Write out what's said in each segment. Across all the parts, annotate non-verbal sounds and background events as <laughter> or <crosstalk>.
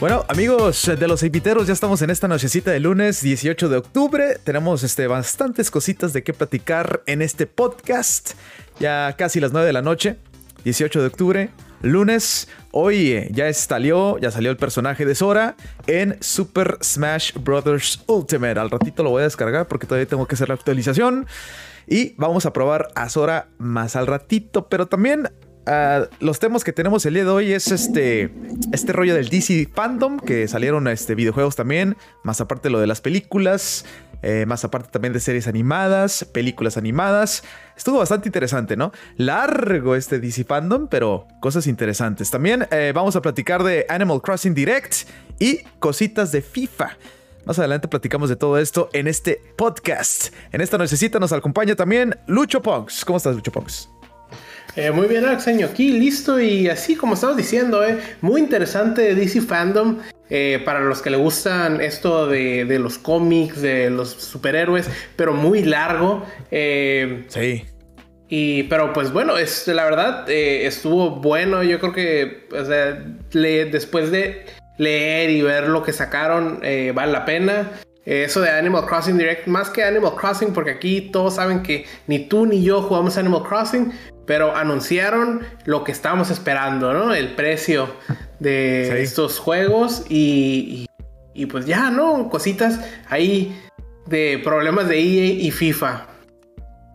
Bueno, amigos de los Epiteros, ya estamos en esta nochecita de lunes 18 de octubre. Tenemos este, bastantes cositas de qué platicar en este podcast. Ya casi las 9 de la noche, 18 de octubre, lunes. Hoy eh, ya salió, ya salió el personaje de Sora en Super Smash Bros. Ultimate. Al ratito lo voy a descargar porque todavía tengo que hacer la actualización. Y vamos a probar a Sora más al ratito. Pero también Los temas que tenemos el día de hoy es este, este rollo del DC Fandom, que salieron este, videojuegos también, más aparte lo de las películas, eh, más aparte también de series animadas, películas animadas. Estuvo bastante interesante, ¿no? Largo este DC Fandom, pero cosas interesantes. También eh, vamos a platicar de Animal Crossing Direct y cositas de FIFA. Más adelante platicamos de todo esto en este podcast. En esta necesita nos acompaña también Lucho Punks. ¿Cómo estás, Lucho Punks? Eh, muy bien, Alexaño, aquí listo y así como estabas diciendo, eh, muy interesante DC Fandom. Eh, para los que le gustan esto de, los cómics, de los superhéroes, pero muy largo. sí. Y, pero pues bueno, es, la verdad estuvo bueno. Yo creo que después de leer y ver lo que sacaron, vale la pena. Eso de Animal Crossing Direct, más que Animal Crossing, porque aquí todos saben que ni tú ni yo jugamos Animal Crossing, pero anunciaron lo que estábamos esperando, ¿no? El precio de estos juegos y, y, pues ya, ¿no? Cositas ahí de problemas de EA y FIFA.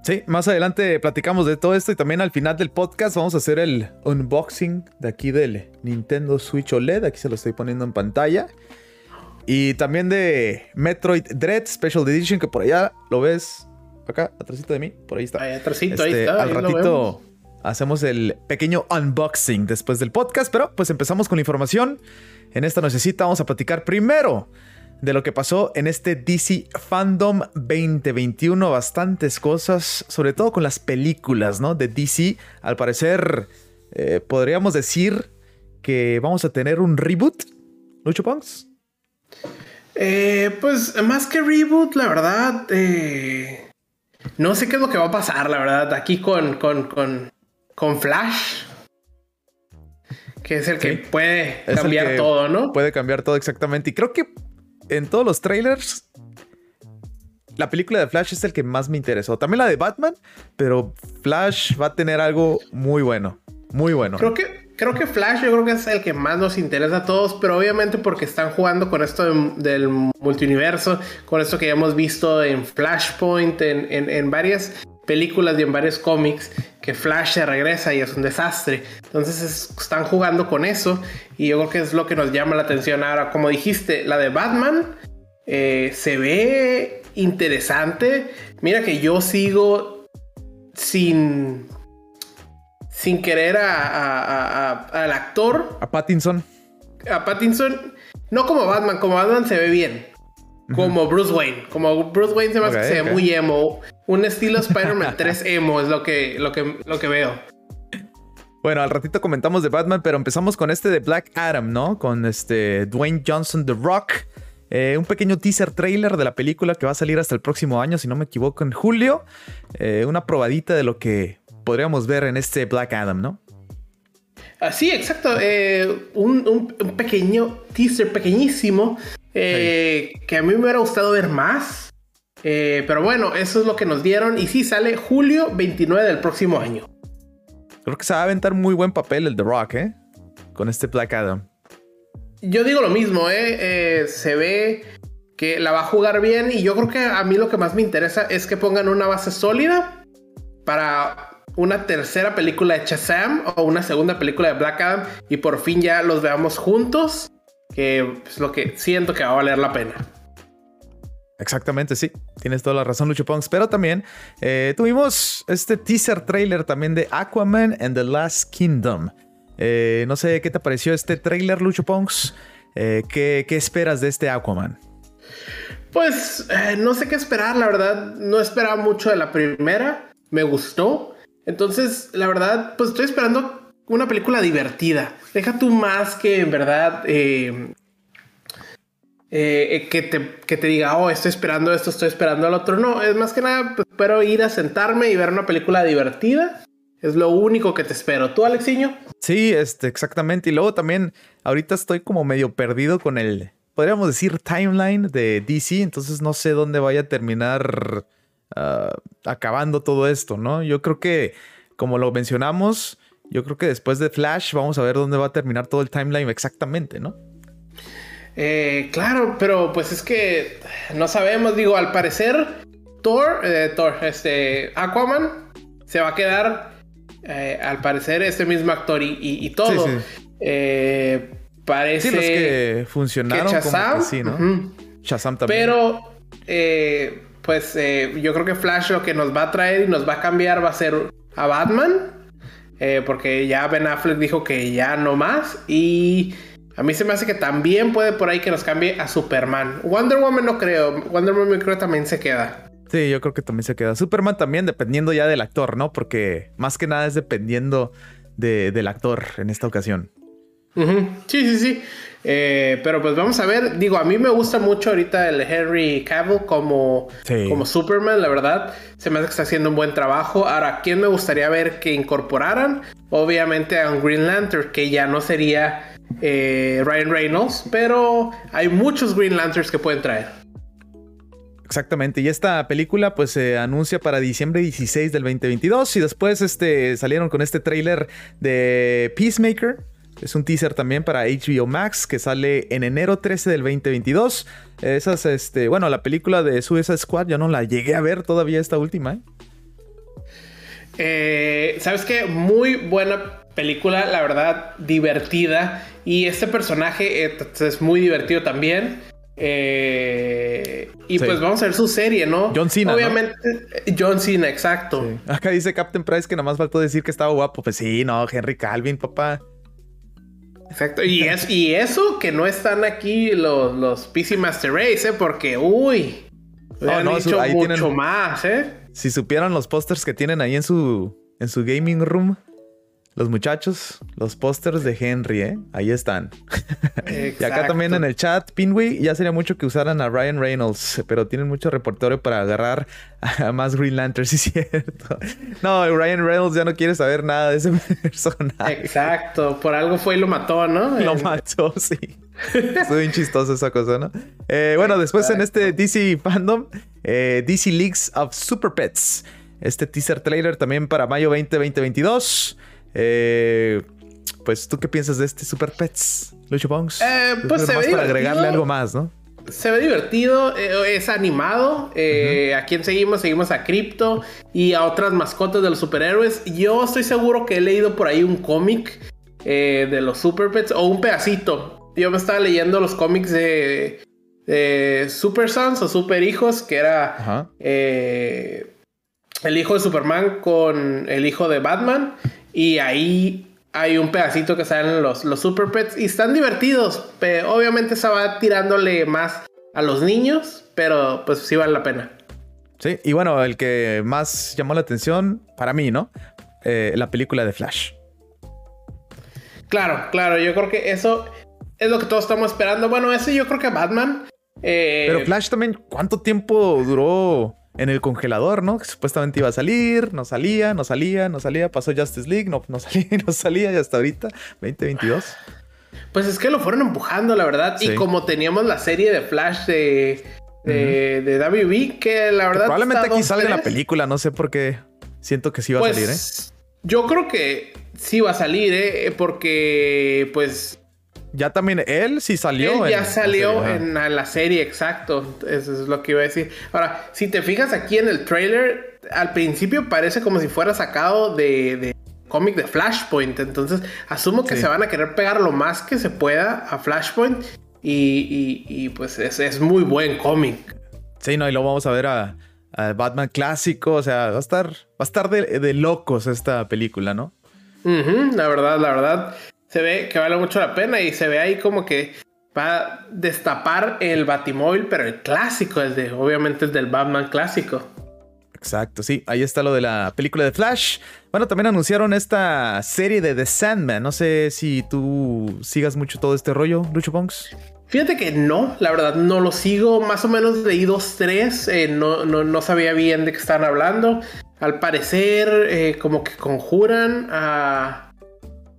Sí, más adelante platicamos de todo esto y también al final del podcast vamos a hacer el unboxing de aquí del Nintendo Switch OLED. Aquí se lo estoy poniendo en pantalla. Y también de Metroid Dread Special Edition, que por allá lo ves acá, atrásito de mí, por ahí está. Ahí atrásito, ahí este, está. Al ratito hacemos el pequeño unboxing después del podcast, pero pues empezamos con la información. En esta necesita vamos a platicar primero de lo que pasó en este DC Fandom 2021. Bastantes cosas, sobre todo con las películas, ¿no? De DC. Al parecer, eh, podríamos decir que vamos a tener un reboot. Lucho Punks. Eh, pues más que reboot, la verdad, eh, no sé qué es lo que va a pasar, la verdad, aquí con, con, con Flash. Que es el que puede cambiar todo, ¿no? Puede cambiar todo exactamente. Y creo que en todos los trailers, la película de Flash es el que más me interesó. También la de Batman, pero Flash va a tener algo muy bueno. Muy bueno. Creo que, creo que Flash yo creo que es el que más nos interesa a todos, pero obviamente porque están jugando con esto del multiverso, con esto que ya hemos visto en Flashpoint, en, en, en varias películas y en varios cómics que Flash se regresa y es un desastre. Entonces están jugando con eso y yo creo que es lo que nos llama la atención ahora. Como dijiste, la de Batman eh, se ve interesante. Mira que yo sigo sin sin querer al actor. A Pattinson. A Pattinson. No como Batman, como Batman se ve bien. Como Bruce Wayne. Como Bruce Wayne se, ve muy emo. Un estilo Spider-Man <laughs> 3 emo es lo que, lo, que, lo que veo. Bueno, al ratito comentamos de Batman, pero empezamos con este de Black Adam, ¿no? Con este Dwayne Johnson The Rock. Eh, un pequeño teaser trailer de la película que va a salir hasta el próximo año, si no me equivoco, en julio. Eh, una probadita de lo que podríamos ver en este Black Adam, ¿no? Sí, exacto. Eh, un, pequeño teaser pequeñísimo eh, que a mí me hubiera gustado ver más. Eh, pero bueno, eso es lo que nos dieron. Y sí, sale julio 29 del próximo año. Creo que se va a aventar muy buen papel el The Rock, ¿eh? Con este Black Adam. Yo digo lo mismo, ¿eh? Se ve que la va a jugar bien. Y yo creo que a mí lo que más me interesa es que pongan una base sólida para una tercera película de Shazam o una segunda película de Black Adam y por fin ya los veamos juntos, que es lo que siento que va a valer la pena. Exactamente, sí. Tienes toda la razón, Lucho Punks. Pero también eh, tuvimos este teaser trailer también de Aquaman and the Last Kingdom. Eh, no sé qué te pareció este trailer, Lucho Punks. Eh, ¿qué, ¿qué, esperas de este Aquaman? Pues no sé qué esperar, la verdad. No esperaba mucho de la primera. Me gustó. Entonces, la verdad, pues estoy esperando una película divertida. Deja tú más que en verdad eh, eh, que, te, que, te, diga, oh, estoy esperando esto, estoy esperando al otro. No, es más que nada, pues, espero ir a sentarme y ver una película divertida. Es lo único que te espero. ¿Tú, Alexiño? Sí, este, exactamente. Y luego también, ahorita estoy como medio perdido con el, podríamos decir, timeline de DC. Entonces no sé dónde vaya a terminar ah, acabando todo esto, ¿no? Yo creo que, como lo mencionamos, yo creo que después de Flash vamos a ver dónde va a terminar todo el timeline exactamente, ¿no? Eh, claro, pero pues es que no sabemos, digo, al parecer Thor, eh, Thor, este, Aquaman se va a quedar, eh, al parecer, este mismo actor y, todo. parece sí, los que funcionaron que Shazam, como ¿no? Shazam también. Pero, pues yo creo que Flash lo que nos va a traer y nos va a cambiar va a ser a Batman. porque ya Ben Affleck dijo que ya no más. Y a mí se me hace que también puede por ahí que nos cambie a Superman. Wonder Woman no creo. Wonder Woman creo que también se queda. Sí, yo creo que también se queda. Superman también dependiendo ya del actor, ¿no? Porque más que nada es dependiendo del actor en esta ocasión. Sí, sí, sí. Eh, pero pues vamos a ver. Digo, a mí me gusta mucho ahorita el Henry Cavill como, como Superman, la verdad. Se me hace que está haciendo un buen trabajo. Ahora, ¿quién me gustaría ver que incorporaran? Obviamente a un Green Lantern, que ya no sería eh, Ryan Reynolds, pero hay muchos Green Lanterns que pueden traer. Exactamente, y esta película pues se anuncia para diciembre 16 del 2022 y después este, salieron con este tráiler de Peacemaker, es un teaser también para HBO Max que sale en enero 13 del 2022. Esas, este, bueno, la película de Suicide Squad yo no la llegué a ver todavía esta última. ¿eh? Eh, ¿Sabes qué? Muy buena película, la verdad, divertida. Y este personaje eh, es muy divertido también. Eh, y pues vamos a ver su serie, ¿no? John Cena. Obviamente, John Cena, exacto. Acá dice Captain Price que nada más faltó decir que estaba guapo. Pues sí, no, Henry Calvin, papá. Exacto. Y, es, y eso que no están aquí los, los PC Master Race, ¿eh? Porque, uy. No, dicho mucho más, ¿eh? Si supieran los pósters que tienen ahí en su, en su gaming room. Los muchachos, los pósters de Henry, ¿eh? Ahí están. <laughs> y acá también en el chat, Pinway, ya sería mucho que usaran a Ryan Reynolds, pero tienen mucho reportero para agarrar a más Green Lantern, <laughs> sí es cierto. No, Ryan Reynolds ya no quiere saber nada de ese <laughs> personaje. Exacto, por algo fue y lo mató, ¿no? Lo mató, sí. Estuvo bien chistoso esa cosa, ¿no? Eh, bueno, después en este DC Fandom, eh, DC Leagues of Super Pets. Este teaser trailer también para mayo 20, 2022. Eh, pues, ¿tú qué piensas de este Super Pets, Lucho Bongs? Eh, pues se ve para agregarle algo más, ¿no? Se ve divertido, eh, es animado. Eh, ¿A quién seguimos? Seguimos a Crypto y a otras mascotas de los superhéroes. Yo estoy seguro que he leído por ahí un cómic de los Super Pets o un pedacito. Yo me estaba leyendo los cómics de, Super Sons o Super Hijos, que era el hijo de Superman con el hijo de Batman. Y ahí hay un pedacito que salen los, los Super Pets y están divertidos. Pero obviamente se va tirándole más a los niños, pero pues sí vale la pena. Sí, y bueno, el que más llamó la atención para mí, ¿no? Eh, la película de Flash. Claro, claro, yo creo que eso es lo que todos estamos esperando. Bueno, ese yo creo que Batman. Eh, pero Flash también, ¿cuánto tiempo duró en el congelador, ¿no? Que supuestamente iba a salir, no salía, no salía, no salía, pasó Justice League, no, no <laughs> salía, no salía y hasta ahorita, 2022. Pues es que lo fueron empujando, la verdad. Y como teníamos la serie de Flash de, de, WB, que la verdad. probablemente aquí salga la película, no sé por qué. Siento que sí va a salir, ¿eh? Pues, yo creo que sí va a salir, ¿eh? Porque, pues ya también él sí salió. Él ya salió en la serie, exacto. Eso es lo que iba a decir. Ahora, si te fijas aquí en el trailer, al principio parece como si fuera sacado de, cómic de Flashpoint. Entonces, asumo que se van a querer pegar lo más que se pueda a Flashpoint. Y, pues es, muy buen cómic. Sí, no, y lo vamos a ver a, Batman clásico. O sea, va a estar, va a estar de, locos esta película, ¿no? la verdad, la verdad se ve que vale mucho la pena y se ve ahí como que va a destapar el Batimóvil, pero el clásico, el de, obviamente el del Batman clásico. Exacto, sí, ahí está lo de la película de Flash. Bueno, también anunciaron esta serie de The Sandman. No sé si tú sigas mucho todo este rollo, Lucho Ponks. Fíjate que no, la verdad no lo sigo. Más o menos leí dos, tres. Eh, no, no, no, sabía bien de qué estaban hablando. al parecer, eh, como que conjuran a,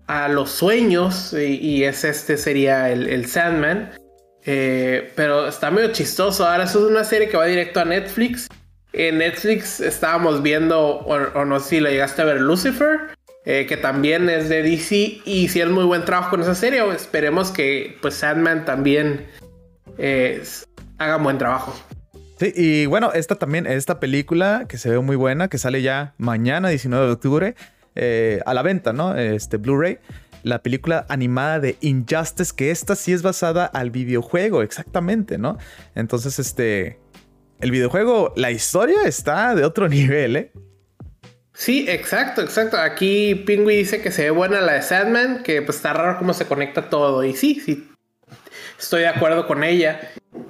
a los sueños y, es este sería el, Sandman. Eh, pero está medio chistoso. Ahora eso es una serie que va directo a Netflix. En Netflix estábamos viendo, o, no sé si lo llegaste a ver, Lucifer, eh, que también es de DC y hicieron muy buen trabajo con esa serie. Esperemos que pues Sandman también haga buen trabajo. Sí, y bueno, esta también, esta película que se ve muy buena, que sale ya mañana, 19 de octubre, eh, a la venta, ¿no? Este Blu-ray. La película animada de Injustice, que esta sí es basada al videojuego, exactamente, ¿no? Entonces, este. El videojuego, la historia está de otro <laughs> nivel, ¿eh? Sí, exacto, exacto. Aquí Pingui dice que se ve buena la de Sandman, que pues está raro cómo se conecta todo. Y sí, sí, estoy de acuerdo con ella.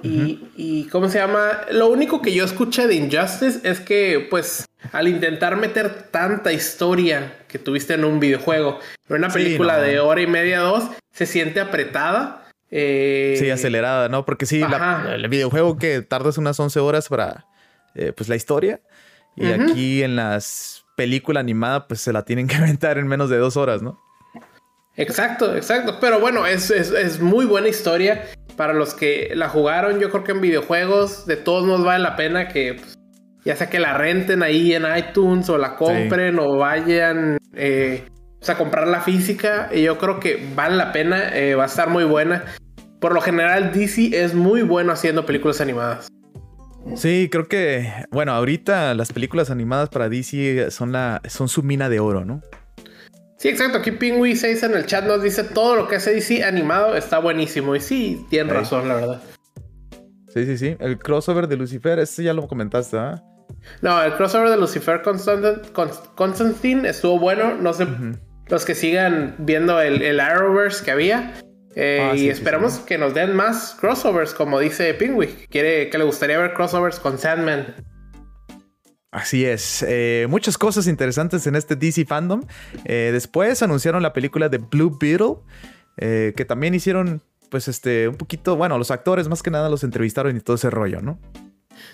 Y, ¿cómo se llama? Lo único que yo escuché de Injustice es que, pues, al intentar meter tanta historia que tuviste en un videojuego, en una película de hora y media, dos, se siente apretada. Eh, sí, acelerada, ¿no? Porque sí, el videojuego que tardas unas 11 horas para, eh, pues, la historia. Y aquí en las películas animadas, pues, se la tienen que <laughs> aventar en menos de dos horas, ¿no? Exacto, exacto. Pero bueno, es, es, muy buena historia. Para los que la jugaron, yo creo que en videojuegos de todos nos vale la pena que pues, ya sea que la renten ahí en iTunes o la compren o vayan eh, a comprar la física. Y yo creo que vale la pena, eh, va a estar muy buena. Por lo general, DC es muy bueno haciendo películas animadas. Sí, creo que, bueno, ahorita las películas animadas para DC son, la, son su mina de oro, ¿no? Sí, exacto. Aquí Pingui 6 en el chat nos dice todo lo que hace DC animado está buenísimo. Y sí, tiene razón, la verdad. Sí, sí, sí. El crossover de Lucifer, ese ya lo comentaste, ¿ah? No, el crossover de Lucifer Constantine estuvo bueno. No sé, los que sigan viendo el, Arrowverse que había. Eh, ah, y esperamos que nos den más crossovers, como dice Pingui. Quiere que le gustaría ver crossovers con Sandman. Así es, eh, muchas cosas interesantes en este DC fandom. Eh, después anunciaron la película de Blue Beetle, eh, que también hicieron, pues, este, un poquito, bueno, los actores más que nada los entrevistaron y todo ese rollo, ¿no?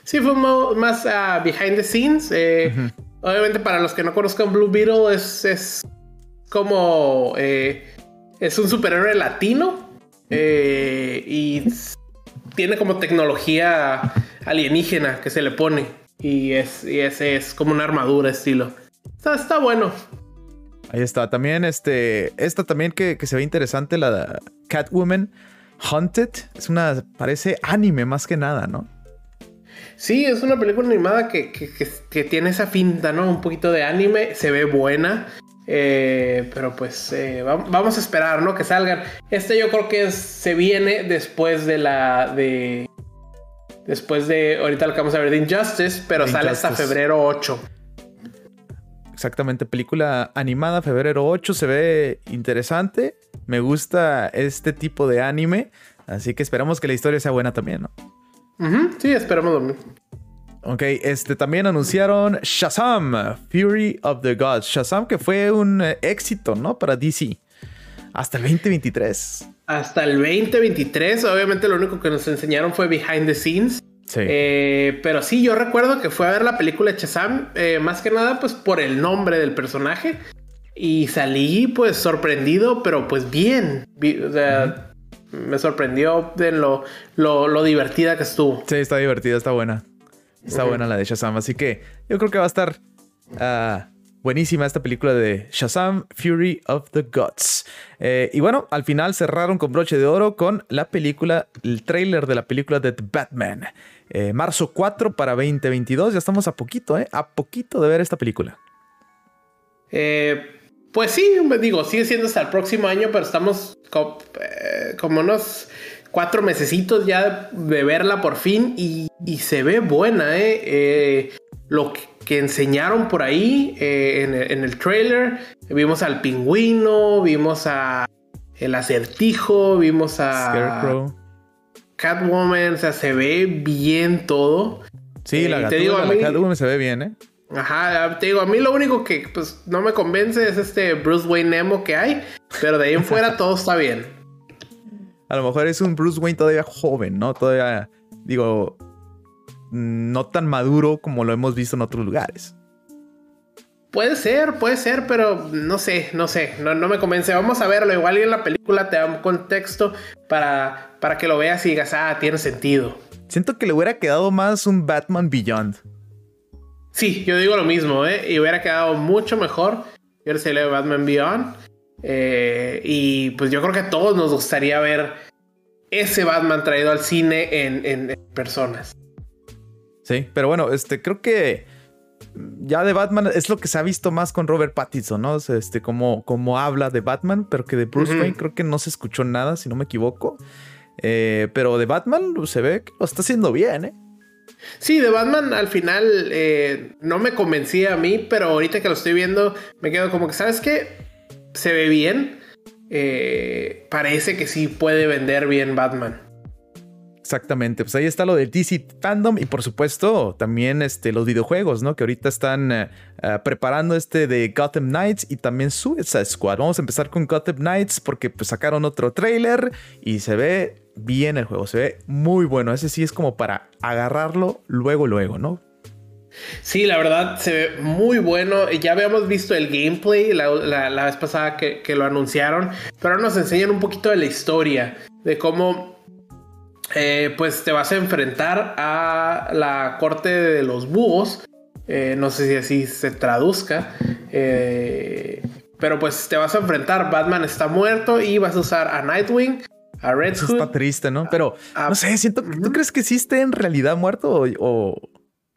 Sí, fue más uh, behind the scenes. Obviamente, para los que no conozcan Blue Beetle, es, es como. es un superhéroe latino y tiene como tecnología alienígena que se le pone. Y, es, y ese es como una armadura estilo. Está, está bueno. Ahí está. También este. Esta también que, se ve interesante, la Catwoman Haunted. Es una. Parece anime más que nada, ¿no? Sí, es una película animada que, tiene esa finta, ¿no? Un poquito de anime. Se ve buena. Eh, pero pues eh, vamos a esperar, ¿no? Que salgan. Este yo creo que se viene después de la. de Después de, ahorita lo que vamos a ver de Injustice, pero sale hasta febrero 8. Exactamente, película animada, febrero 8, se ve interesante. Me gusta este tipo de anime, así que esperamos que la historia sea buena también, ¿no? sí, esperamos lo mismo. Ok, este también anunciaron Shazam, Fury of the Gods. Shazam que fue un eh, éxito, ¿no? Para DC. Hasta el 2023 hasta el 2023. Obviamente lo único que nos enseñaron fue behind the scenes. Sí. Eh, pero sí, yo recuerdo que fue a ver la película de Shazam, eh, más que nada pues por el nombre del personaje. Y salí pues sorprendido, pero pues bien. O sea, me sorprendió de lo, lo, divertida que estuvo. Sí, está divertida, está buena. Está buena la de Shazam. Así que yo creo que va a estar... Ah, Buenísima esta película de Shazam Fury of the Gods. Eh, y bueno, al final cerraron con broche de oro con la película, el trailer de la película de The Batman. Eh, marzo 4 para 2022. Ya estamos a poquito, ¿eh? A poquito de ver esta película. Eh, pues sí, digo, sigue siendo hasta el próximo año, pero estamos como unos cuatro mesecitos ya de verla por fin y, y se ve buena, ¿eh? lo que enseñaron por ahí eh, en, el, trailer. Vimos al pingüino, vimos a el acertijo, vimos a Scarecrow. Catwoman, o sea, se ve bien todo. Sí, la, eh, Catwoman se ve bien, ¿eh? Ajá, te digo, a mí lo único que pues no me convence es este Bruce Wayne Nemo que hay, pero de ahí en fuera <laughs> todo está bien. A lo mejor es un Bruce Wayne todavía joven, ¿no? Todavía, digo, no tan maduro como lo hemos visto en otros lugares. Puede ser, puede ser, pero no sé, no sé, no, no me convence. Vamos a verlo. Igual y en la película te da un contexto para, para que lo veas y digas, ah, tiene sentido. Siento que le hubiera quedado más un Batman Beyond. Sí, yo digo lo mismo, ¿eh? Y hubiera quedado mucho mejor. Yo le Batman Beyond. Eh, y pues yo creo que a todos nos gustaría ver ese Batman traído al cine en, en personas. Sí, pero bueno, este creo que ya de Batman es lo que se ha visto más con Robert Pattinson, ¿no? este, como, como habla de Batman, pero que de Bruce Wayne creo que no se escuchó nada, si no me equivoco. Eh, pero de Batman se ve que lo está haciendo bien, ¿eh? Sí, de Batman al final eh, no me convencía a mí, pero ahorita que lo estoy viendo me quedo como que, ¿sabes qué? Se ve bien. Eh, parece que sí puede vender bien Batman. Exactamente, pues ahí está lo de DC Fandom y por supuesto también este, los videojuegos, ¿no? Que ahorita están eh, eh, preparando este de Gotham Knights y también Suicide Squad. Vamos a empezar con Gotham Knights porque pues sacaron otro trailer y se ve bien el juego, se ve muy bueno. Ese sí es como para agarrarlo luego, luego, ¿no? Sí, la verdad se ve muy bueno. Ya habíamos visto el gameplay la, vez pasada que, que, lo anunciaron, pero ahora nos enseñan un poquito de la historia, de cómo eh, pues te vas a enfrentar a la corte de los búhos. Eh, no sé si así se traduzca. Eh, pero pues te vas a enfrentar. Batman está muerto y vas a usar a Nightwing, a Red Hood. está triste, ¿no? Pero no sé, siento. ¿Tú crees que sí esté en realidad muerto o,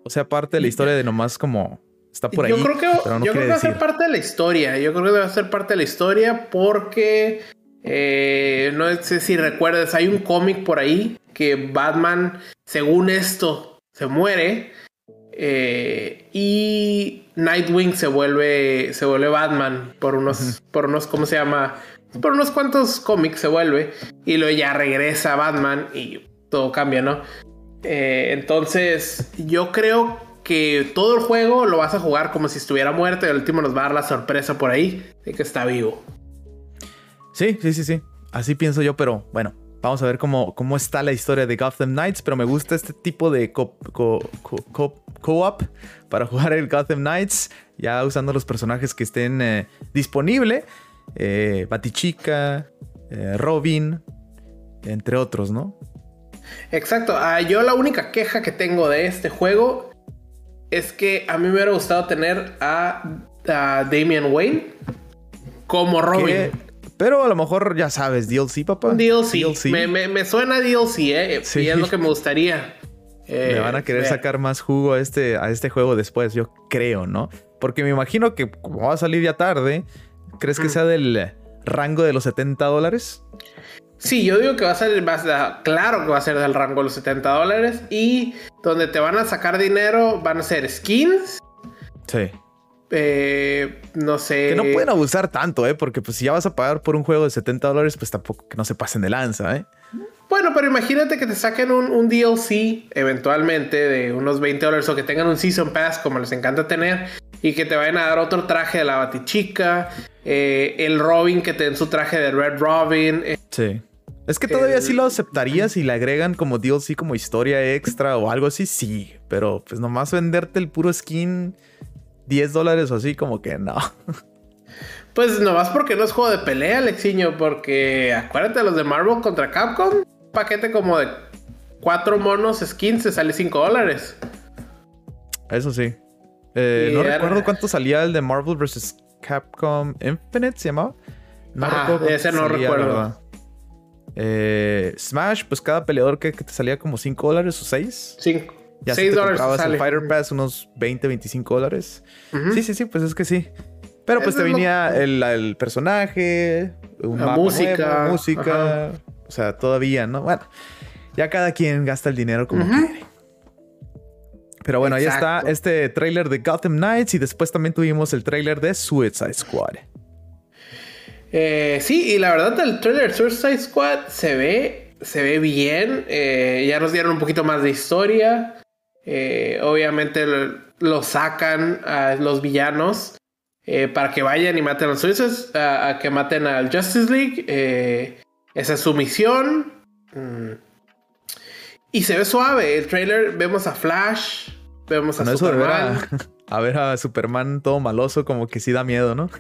o, sea parte de la historia de nomás como está por ahí? Yo creo que, yo creo que va a ser parte de la historia. Yo creo que va a ser parte de la historia porque eh, no sé si recuerdas, hay un cómic por ahí que Batman, según esto, se muere. Eh, y Nightwing se vuelve, se vuelve Batman por unos, por unos, ¿cómo se llama? Por unos cuantos cómics se vuelve. Y luego ya regresa Batman y todo cambia, ¿no? Eh, entonces, yo creo que todo el juego lo vas a jugar como si estuviera muerto y al último nos va a dar la sorpresa por ahí de que está vivo. Sí, sí, sí, sí. Así pienso yo, pero bueno, vamos a ver cómo, cómo está la historia de Gotham Knights. Pero me gusta este tipo de co-op para <laughs> jugar el Gotham Knights, ya usando los personajes que estén eh, disponibles. Eh, Batichica, eh, Robin, entre otros, ¿no? Exacto. Ah, yo la única queja que tengo de este juego es que a mí me hubiera gustado tener a, Damian Wayne como Robin. Pero a lo mejor ya sabes, DLC, papá. DLC. Me, me, suena DLC, ¿eh? Sí. Y es lo que me gustaría. me van a querer eh, sacar más jugo a este, a este juego después, yo creo, ¿no? Porque me imagino que como va a salir ya tarde, ¿crees que mm. sea del rango de los 70 dólares? Sí, yo digo que va a ser, claro que va a ser del rango de los 70 dólares. Y donde te van a sacar dinero van a ser skins. Sí. Eh, no sé. Que no pueden abusar tanto, ¿eh? Porque pues si ya vas a pagar por un juego de 70 dólares, pues tampoco que no se pasen de lanza, ¿eh? Bueno, pero imagínate que te saquen un, DLC eventualmente de unos 20 dólares o que tengan un Season Pass como les encanta tener y que te vayan a dar otro traje de la Batichica, eh, el Robin que te den su traje de Red Robin. Eh, sí. Es que todavía sí lo aceptaría si le agregan como DLC, como historia extra o algo así, sí. Pero pues nomás venderte el puro skin 10 dólares o así, como que no. Pues nomás porque no es juego de pelea, Alexiño, porque acuérdate los de Marvel contra Capcom, un paquete como de 4 monos skins se sale 5 dólares. Eso sí. Eh, no recuerdo cuánto salía el de Marvel vs. Capcom Infinite, ¿se llamaba? No recuerdo ese no recuerdo. Eh, Smash, pues cada peleador que, te salía como 5 dólares o 6. 5. Ya 6 si dólares el Fighter Pass, unos 20, 25 dólares. Sí, sí, sí, pues es que sí. Pero pues te venía el, personaje, la música, música. O sea, todavía, ¿no? Bueno, ya cada quien gasta el dinero como quiere. Pero bueno, ahí está este trailer de Gotham Knights y después también tuvimos el trailer de Suicide Squad. Eh, sí, y la verdad el trailer de Suicide Squad se ve, se ve bien. Eh, ya nos dieron un poquito más de historia. Eh, obviamente lo, sacan a los villanos eh, para que vayan y maten a los suizos, a, que maten al Justice League. Eh, esa es su misión. Mm. Y se ve suave. El trailer vemos a Flash, vemos a Superman. <laughs> a ver a Superman todo maloso, como que sí da miedo, ¿no?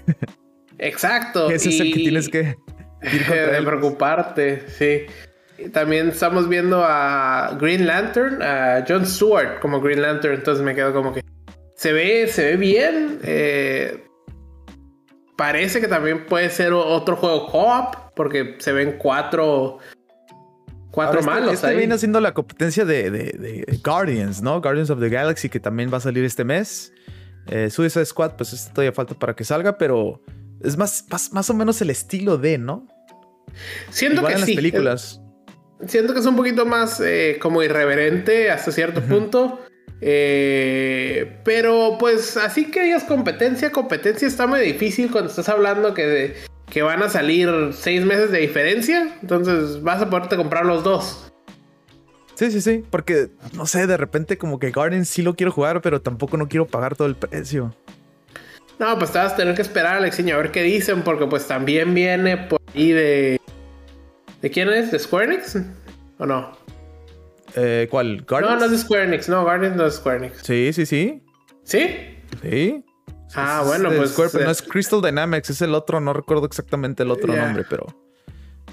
Exacto. <laughs> Ese es el que tienes que ir de <laughs> preocuparte, sí. También estamos viendo a Green Lantern, a John Stewart como Green Lantern, entonces me quedo como que se ve, se ve bien. Eh, parece que también puede ser otro juego co-op, porque se ven cuatro, cuatro este, malos. Este viene siendo la competencia de, Guardians, ¿no? Guardians of the Galaxy, que también va a salir este mes. Eh, Suicide Squad, pues este todavía falta para que salga, pero es más, más, o menos el estilo de, ¿no? Siento que en las películas. Siento que es un poquito más eh, como irreverente hasta cierto punto. Eh, pero pues así que es competencia, competencia está muy difícil cuando estás hablando que, que van a salir seis meses de diferencia. Entonces vas a poderte comprar los dos. Sí, sí, sí. Porque, no sé, de repente como que Garden sí lo quiero jugar, pero tampoco no quiero pagar todo el precio. No, pues te vas a tener que esperar, Alexiño, a ver qué dicen, porque pues también viene por ahí de ¿De quién es? ¿De Square Enix? ¿O no? Eh, ¿Cuál? ¿Guardians? No, no es de Square Enix. No, Guardians no es Square Enix. Sí, sí, sí. ¿Sí? Sí. Ah, bueno, pues. Square, no es Crystal Dynamics, es el otro, no recuerdo exactamente el otro nombre, pero.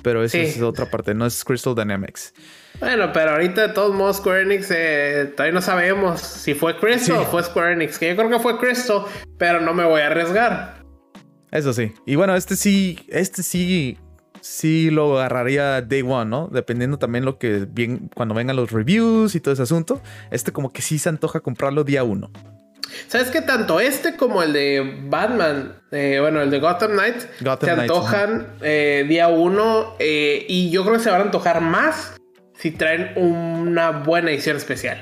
Pero esa es otra parte, no es Crystal Dynamics. Bueno, pero ahorita de todos modos Square Enix eh, todavía no sabemos si fue Crystal o fue Square Enix. Que yo creo que fue Crystal, pero no me voy a arriesgar. Eso sí. Y bueno, este sí, este sí sí lo agarraría day one, ¿no? Dependiendo también lo que bien cuando vengan los reviews y todo ese asunto. Este como que sí se antoja comprarlo día uno. ¿Sabes que tanto este como el de Batman, eh, bueno, el de Gotham Knights, se antojan eh, día uno eh, y yo creo que se van a antojar más si traen una buena edición especial.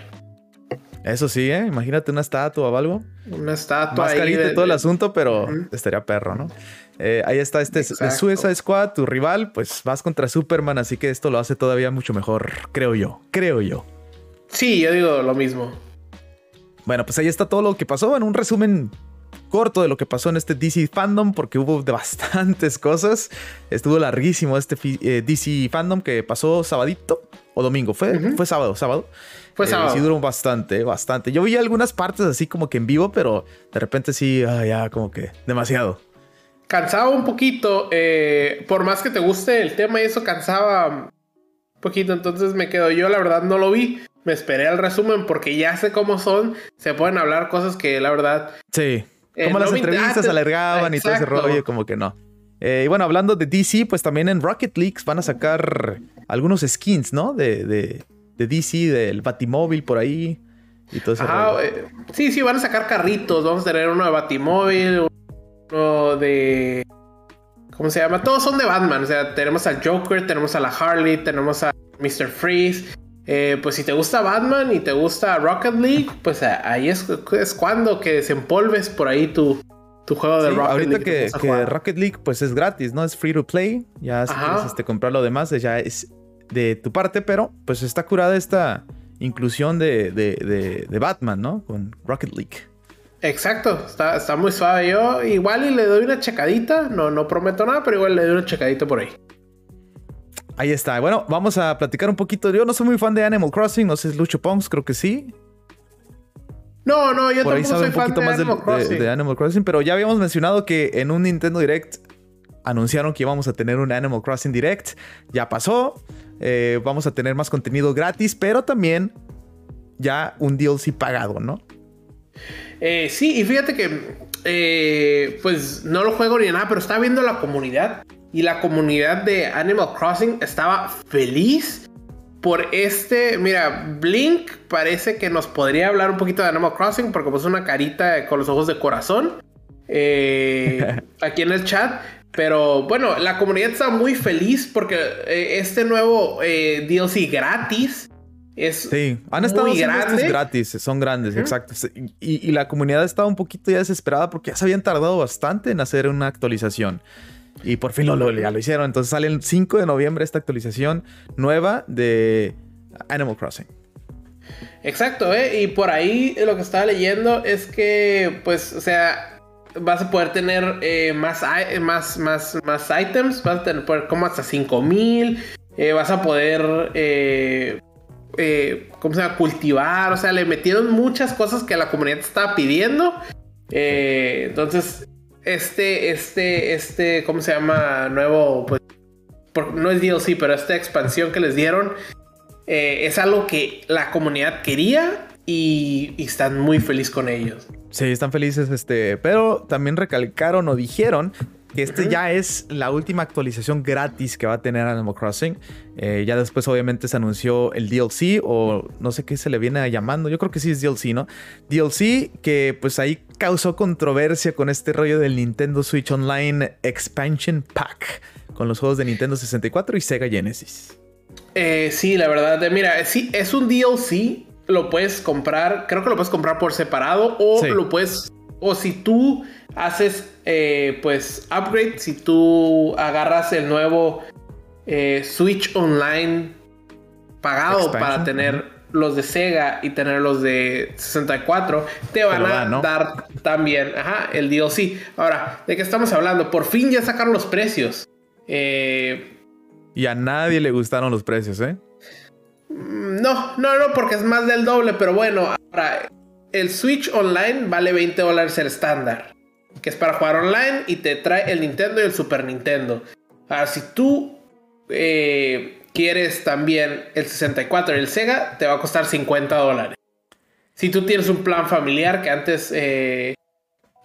Eso sí, ¿eh? Imagínate una estatua o algo. Una estatua. Más caliente todo el asunto, pero estaría perro, ¿no? Eh, ahí está este de Suicide Squad, tu rival, pues vas contra Superman, así que esto lo hace todavía mucho mejor, creo yo, creo yo. Sí, yo digo lo mismo. Bueno, pues ahí está todo lo que pasó en un resumen corto de lo que pasó en este DC fandom porque hubo de <laughs> bastantes cosas. Estuvo larguísimo este eh, DC fandom que pasó sabadito o domingo. Fue, fue sábado, sábado. Fue eh, sí duró bastante, bastante. Yo vi algunas partes así como que en vivo, pero de repente sí, ah, ya como que demasiado cansaba un poquito. Eh, por más que te guste el tema y eso, cansaba un poquito. Entonces me quedo yo, la verdad, no lo vi. Me esperé al resumen porque ya sé cómo son. Se pueden hablar cosas que la verdad. Sí. Eh, como las entrevistas alargaban y todo ese rollo, como que no. Eh, y bueno, hablando de DC, pues también en Rocket League van a sacar algunos skins, ¿no? De, de, de DC, del Batimóvil por ahí. Y todo eso. sí, sí, van a sacar carritos. Vamos a tener uno de Batimóvil, de. ¿Cómo se llama? Todos son de Batman. O sea, tenemos al Joker, tenemos a la Harley, tenemos a Mr. Freeze. Eh, pues si te gusta Batman y te gusta Rocket League, pues ahí es, es cuando que desempolves por ahí tu, tu juego de Rocket ahorita League. Ahorita que, Rocket League pues es gratis, ¿no? Es free to play. Ya si quieres este, comprar lo demás, ya es de tu parte, pero pues está curada esta inclusión de, de, de Batman, ¿no? Con Rocket League. Exacto, está, está muy suave. Yo igual y le doy una checadita. No, no prometo nada, pero igual le doy una checadita por ahí. Ahí está. Bueno, vamos a platicar un poquito. Yo no soy muy fan de Animal Crossing. No sé, es Lucho Pongs, creo que sí. No, no, yo tampoco soy un poquito más de, Animal Crossing. Pero ya habíamos mencionado que en un Nintendo Direct anunciaron que íbamos a tener un Animal Crossing Direct. Ya pasó. Eh, vamos a tener más contenido gratis, pero también ya un DLC pagado, ¿no? Eh, sí, y fíjate que, eh, pues no lo juego ni nada, pero estaba viendo la comunidad y la comunidad de Animal Crossing estaba feliz por este, mira, Blink parece que nos podría hablar un poquito de Animal Crossing porque puso una carita con los ojos de corazón eh, <laughs> aquí en el chat. Pero bueno, la comunidad está muy feliz porque este nuevo DLC gratis sí, han estado muy gratis, son grandes, exacto. Y, la comunidad ha estado un poquito ya desesperada porque ya se habían tardado bastante en hacer una actualización. Y por fin lo, lo, ya lo hicieron. Entonces sale el 5 de noviembre esta actualización nueva de Animal Crossing. Exacto, ¿eh? Y por ahí lo que estaba leyendo es que, pues, o sea, vas a poder tener eh, más, más, más, más items, vas a tener como hasta 5000, eh, vas a poder... Eh, eh, ¿cómo se llama? Cultivar, o sea, le metieron muchas cosas que la comunidad estaba pidiendo. Entonces, este, este, este, ¿cómo se llama? Nuevo, pues, no es DLC, pero esta expansión que les dieron es algo que la comunidad quería y, están muy felices con ellos. Sí, están felices, este, pero también recalcaron o dijeron que este ya es la última actualización gratis que va a tener Animal Crossing. Eh, ya después obviamente se anunció el DLC o no sé qué se le viene llamando. Yo creo que sí es DLC, ¿no? DLC que pues ahí causó controversia con este rollo del Nintendo Switch Online Expansion Pack con los juegos de Nintendo 64 y Sega Genesis. Eh, sí, la verdad, mira, sí, es un DLC, lo puedes comprar, creo que lo puedes comprar por separado o lo puedes, o si tú haces, eh, pues, upgrade, si tú agarras el nuevo eh, Switch Online pagado para tener los de Sega y tener los de 64, te van a dar también ajá, el DLC. Ahora, ¿de qué estamos hablando? Por fin ya sacaron los precios. Eh, y a nadie le gustaron los precios, ¿eh? No, no, no, porque es más del doble, pero bueno, ahora el Switch Online vale 20 dólares el estándar, que es para jugar online y te trae el Nintendo y el Super Nintendo. Ahora, si tú eh, quieres también el 64 y el Sega, te va a costar 50 dólares. Si tú tienes un plan familiar que antes eh,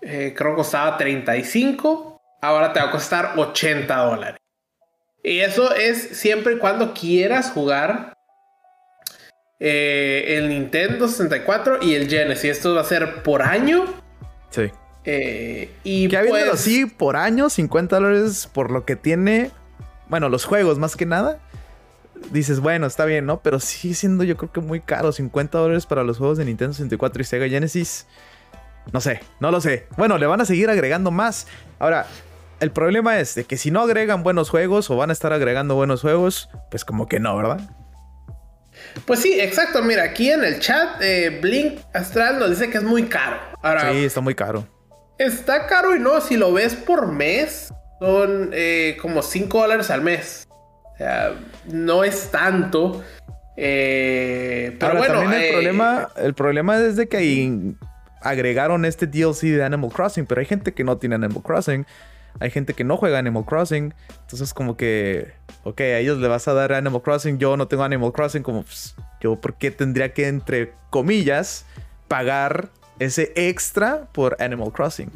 eh, creo que costaba 35, ahora te va a costar 80 dólares. Y eso es siempre y cuando quieras jugar eh, el Nintendo 64 y el Genesis. Esto va a ser por año. Sí. Eh, y que habiendo pues, así por año, 50 dólares por lo que tiene. Bueno, los juegos más que nada. Dices, bueno, está bien, ¿no? Pero sigue siendo yo creo que muy caro. 50 dólares para los juegos de Nintendo 64 y Sega Genesis. No sé, no lo sé. Bueno, le van a seguir agregando más. Ahora, el problema es de que si no agregan buenos juegos o van a estar agregando buenos juegos, pues como que no, ¿verdad? Pues sí, exacto. Mira, aquí en el chat, eh, Blink Astral nos dice que es muy caro. sí, está muy caro. Está caro y no, si lo ves por mes, son eh, como 5 dólares al mes. O sea, no es tanto. Eh, pero bueno, también el, problema, el problema es de que agregaron este DLC de Animal Crossing, pero hay gente que no tiene Animal Crossing. Hay gente que no juega Animal Crossing. Entonces, como que, ok, a ellos le vas a dar Animal Crossing. Yo no tengo Animal Crossing. Como, pues, yo, ¿por qué tendría que, entre comillas, pagar ese extra por Animal Crossing?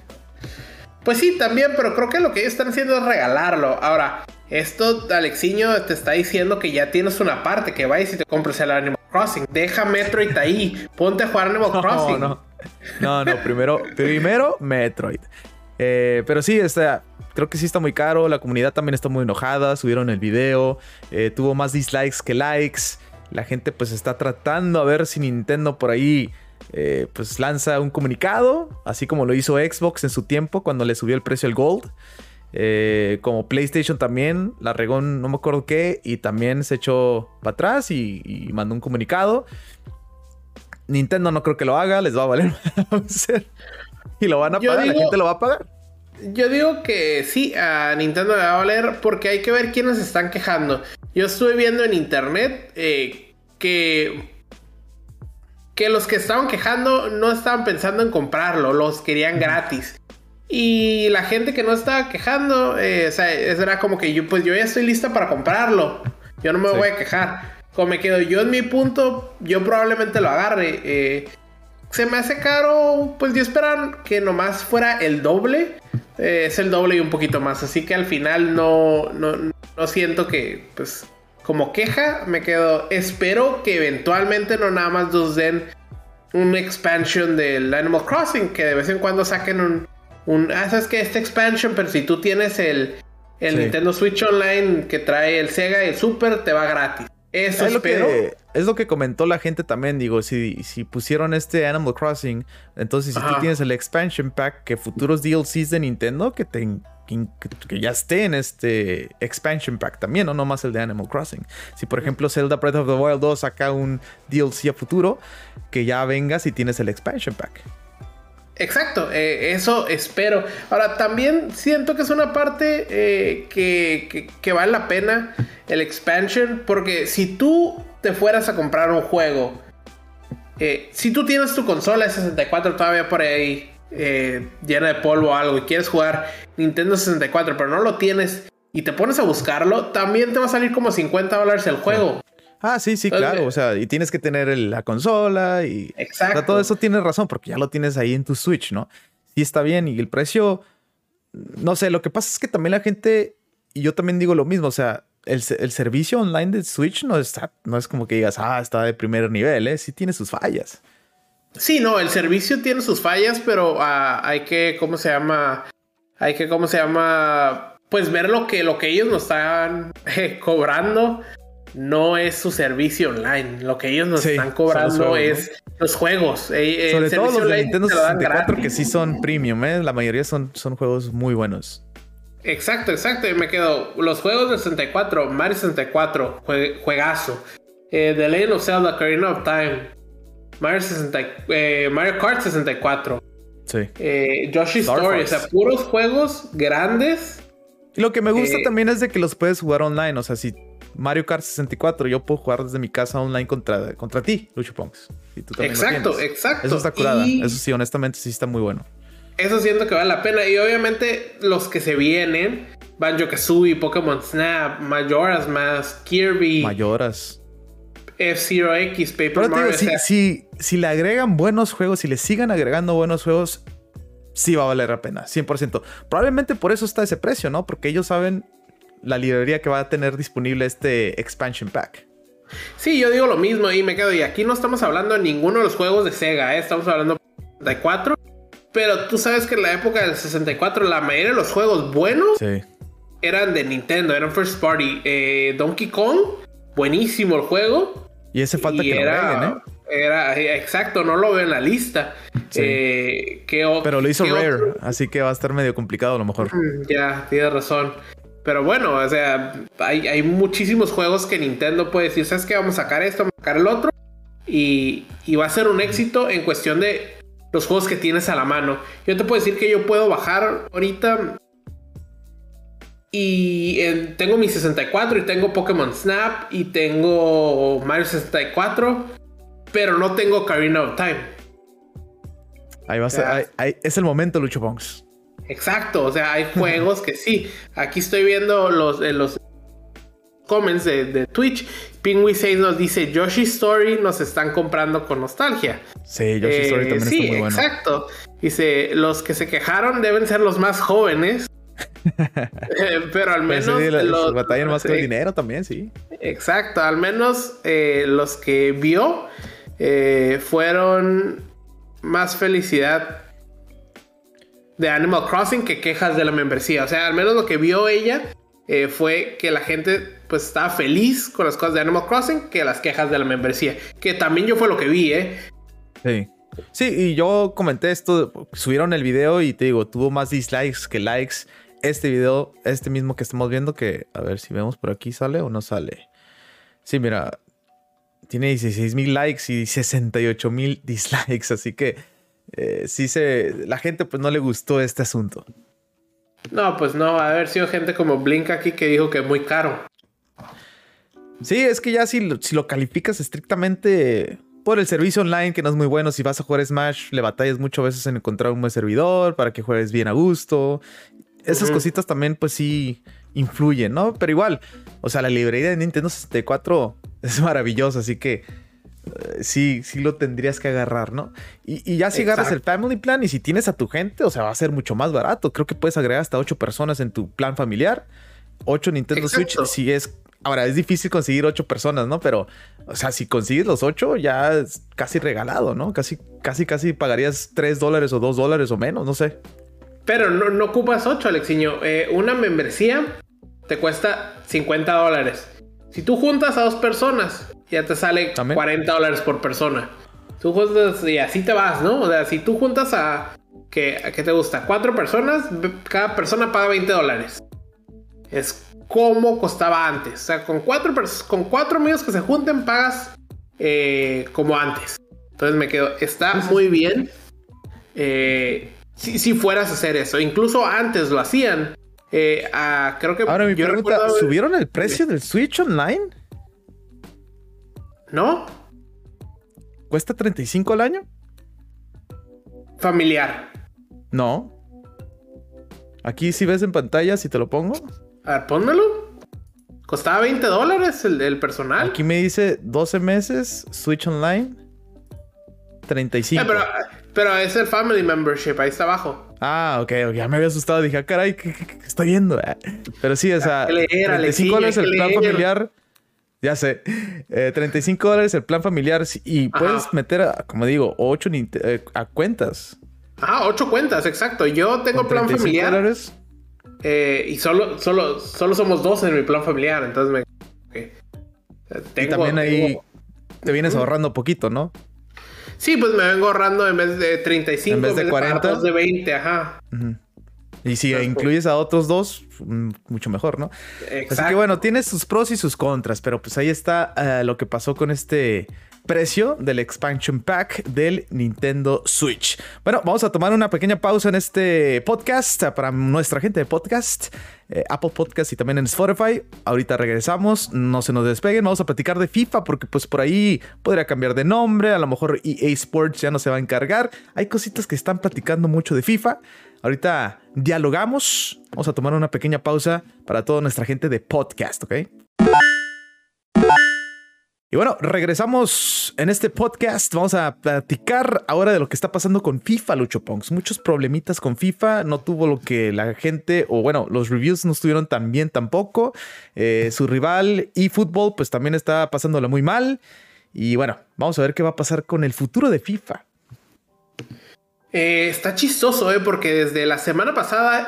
Pues sí, también, pero creo que lo que ellos están haciendo es regalarlo. Ahora, esto, Alexiño, te está diciendo que ya tienes una parte, que vayas y te compres el Animal Crossing. Deja Metroid ahí, ponte a jugar Animal <laughs> Crossing. No, no, no, primero, primero Metroid. Eh, pero sí, está, creo que sí está muy caro. La comunidad también está muy enojada. Subieron el video. Eh, tuvo más dislikes que likes. La gente pues está tratando a ver si Nintendo por ahí eh, pues lanza un comunicado. Así como lo hizo Xbox en su tiempo cuando le subió el precio al Gold. Como PlayStation también la regó no me acuerdo qué y también se echó para atrás y, mandó un comunicado. Nintendo no creo que lo haga, les va a valer <laughs> y lo van a pagar, la gente lo va a pagar. Yo digo que sí, a Nintendo le va a valer porque hay que ver quiénes están quejando. Yo estuve viendo en internet eh, que, que los que estaban quejando no estaban pensando en comprarlo, los querían gratis. Y la gente que no estaba quejando, eh, o sea, era como que yo, pues yo ya estoy lista para comprarlo. Yo no me voy a quejar. Como me quedo yo en mi punto, yo probablemente lo agarre. Eh, se me hace caro, pues yo esperaba que nomás fuera el doble. Eh, es el doble y un poquito más. Así que al final no, no, siento que, pues, como queja, me quedo. Espero que eventualmente no nada más nos den un expansion del Animal Crossing, que de vez en cuando saquen un. un ah, sabes que este expansion, pero si tú tienes el, el Nintendo Switch Online que trae el Sega y el Super, te va gratis. Eso es lo que es lo que comentó la gente también. Digo, si, si pusieron este Animal Crossing, entonces si tú tienes el expansion pack, que futuros DLCs de Nintendo que, te, que, ya esté en este expansion pack también, no más el de Animal Crossing. Si por ejemplo Zelda Breath of the Wild 2 saca un DLC a futuro, que ya vengas y tienes el expansion pack. Exacto, eh, eso espero. Ahora, también siento que es una parte eh, que, vale la pena el expansion, porque si tú te fueras a comprar un juego, eh, si tú tienes tu consola de 64 todavía por ahí llena de polvo o algo y quieres jugar Nintendo 64 pero no lo tienes y te pones a buscarlo, también te va a salir como 50 dólares el juego. Ah, sí, sí, claro. O sea, y tienes que tener la consola y. Exacto. todo eso tienes razón, porque ya lo tienes ahí en tu Switch, ¿no? Sí está bien. Y el precio. No sé, lo que pasa es que también la gente. Y yo también digo lo mismo. O sea, el, servicio online de Switch no está. No es como que digas, ah, está de primer nivel, ¿eh? Sí tiene sus fallas. Sí, no, el servicio tiene sus fallas, pero ah, hay que, ¿cómo se llama? Hay que, ¿cómo se llama? Pues ver lo que, lo que ellos nos están eh, cobrando no es su servicio online. Lo que ellos nos están cobrando es los juegos. Eh, Sobre todo los de Nintendo 64 que sí son premium, ¿eh? la mayoría son, son juegos muy buenos. Exacto, exacto. Y me quedo. Los juegos de 64, Mario 64, juegazo. Eh, The Legend of Zelda, Ocarina of Time, Mario, 60, eh, Mario Kart 64. Sí. Eh, Yoshi Story, o sea, puros juegos grandes. Y lo que me gusta también es de que los puedes jugar online. O sea, si Mario Kart 64, yo puedo jugar desde mi casa online contra, contra ti, Lucho Ponks. exacto, exacto. Eso está curada. Eso sí, honestamente, sí está muy bueno. Eso siento que vale la pena. Y obviamente los que se vienen, Banjo Kazooie, Pokémon Snap, Majora's Mask, Kirby. Majora's. F-Zero X, Paper Mario. si, si, le agregan buenos juegos, si le sigan agregando buenos juegos, sí va a valer la pena, 100%. Probablemente por eso está ese precio, ¿no? Porque ellos saben la librería que va a tener disponible este expansion pack. Sí, yo digo lo mismo y me quedo. Y aquí no estamos hablando de ninguno de los juegos de Sega, ¿eh? estamos hablando de 64. Pero tú sabes que en la época del 64, la mayoría de los juegos buenos eran de Nintendo, eran first party. Eh, Donkey Kong, buenísimo el juego. Y ese falta que era, lo ¿eh? Era, exacto, no lo veo en la lista. Eh, Pero lo hizo Rare, así que va a estar medio complicado a lo mejor. Mm, ya, tienes razón. Pero bueno, o sea, hay, muchísimos juegos que Nintendo puede decir, ¿sabes qué? Vamos a sacar esto, vamos a sacar el otro. Y, va a ser un éxito en cuestión de los juegos que tienes a la mano. Yo te puedo decir que yo puedo bajar ahorita y tengo mi 64 y tengo Pokémon Snap y tengo Mario 64, pero no tengo Karina of Time. Ahí va a ser, es el momento, Lucho Bongs. Exacto, o sea, hay juegos que sí. Aquí estoy viendo los, eh, los comments de, Twitch. Pingui 6 nos dice Yoshi Story nos están comprando con nostalgia. Sí, Yoshi Story también sí, está muy bueno. Exacto. Dice, los que se quejaron deben ser los más jóvenes. Eh, <laughs> <laughs> pero al pues menos los batallan más con el dinero también, sí. Exacto, al menos eh, los que vio fueron más felicidad de Animal Crossing que quejas de la membresía. O sea, al menos lo que vio ella eh, fue que la gente pues estaba feliz con las cosas de Animal Crossing que las quejas de la membresía. Que también yo fue lo que vi, ¿eh? Sí. Sí, y yo comenté esto, subieron el video y te digo, tuvo más dislikes que likes. Este video, este mismo que estamos viendo, que a ver si vemos por aquí, ¿sale o no sale? Sí, mira, tiene 16 mil likes y 68 mil dislikes, así que eh, sí se. La gente pues no le gustó este asunto. No, pues no, a haber sido gente como Blink aquí que dijo que es muy caro. Sí, es que ya si, si lo calificas estrictamente por el servicio online, que no es muy bueno, si vas a jugar Smash, le batallas muchas veces en encontrar un buen servidor para que juegues bien a gusto. Esas cositas también, pues sí, influyen, ¿no? Pero igual, o sea, la librería de Nintendo 64 es maravillosa, así que eh, sí, sí lo tendrías que agarrar, ¿no? Y, ya si agarras el Family Plan y si tienes a tu gente, o sea, va a ser mucho más barato. Creo que puedes agregar hasta ocho personas en tu plan familiar. Ocho Nintendo Switch, si es... Ahora, es difícil conseguir ocho personas, ¿no? Pero, o sea, si consigues los ocho, ya es casi regalado, ¿no? Casi, casi, casi pagarías tres dólares o dos dólares o menos, no sé. Pero no, no ocupas ocho, Alexiño. Eh, una membresía te cuesta 50 dólares. Si tú juntas a dos personas ya te sale 40 dólares por persona. Tú juntas y así te vas, ¿no? O sea, si tú juntas a. ¿Qué, ¿Qué te gusta? Cuatro personas, cada persona paga 20 dólares. Es como costaba antes. O sea, con cuatro, con cuatro amigos que se junten, pagas eh, como antes. Entonces me quedo. Está muy bien. Eh, si, fueras a hacer eso. Incluso antes lo hacían. Eh, creo que. Ahora mi pregunta: ¿subieron el precio del Switch Online? ¿No? ¿Cuesta 35 al año? Familiar. No. Aquí si ves en pantalla, si te lo pongo. A ver, pónmelo. Costaba 20 dólares el, personal. Aquí me dice 12 meses, Switch Online. 35. Eh, pero, pero, es el Family Membership, ahí está abajo. Ah, ok, ya me había asustado. Dije, ah, caray, ¿qué, estoy viendo? Eh, pero sí, o sea, 35 dólares el plan familiar. Ya sé. 35 eh, dólares el plan familiar. Y puedes meter, como digo, 8 a cuentas. Ah, 8 cuentas, exacto. Yo tengo plan familiar. Dólares? y solo, solo, solo somos dos en mi plan familiar. Entonces me. y también ahí te vienes ahorrando poquito, ¿no? Sí, pues me vengo ahorrando en vez de 35, en vez de 40, de 20, ajá. Y si incluyes a otros dos, mm, mucho mejor, ¿no? Exacto. Así que bueno, tiene sus pros y sus contras, pero pues ahí está eh, lo que pasó con este precio del expansion pack del Nintendo Switch. Bueno, vamos a tomar una pequeña pausa en este podcast para nuestra gente de podcast, eh, Apple Podcast y también en Spotify. Ahorita regresamos, no se nos despeguen, vamos a platicar de FIFA porque pues por ahí podría cambiar de nombre, a lo mejor EA Sports ya no se va a encargar. Hay cositas que están platicando mucho de FIFA. Ahorita dialogamos, vamos a tomar una pequeña pausa para toda nuestra gente de podcast, ¿ok? Y bueno, regresamos en este podcast. Vamos a platicar ahora de lo que está pasando con FIFA, Lucho. Muchos problemitas con FIFA. No tuvo lo que la gente, o bueno, los reviews no estuvieron tan bien tampoco. Eh, su rival eFootball, pues también está pasándolo muy mal. Y bueno, vamos a ver qué va a pasar con el futuro de FIFA. Eh, está chistoso, ¿eh? Porque desde la semana pasada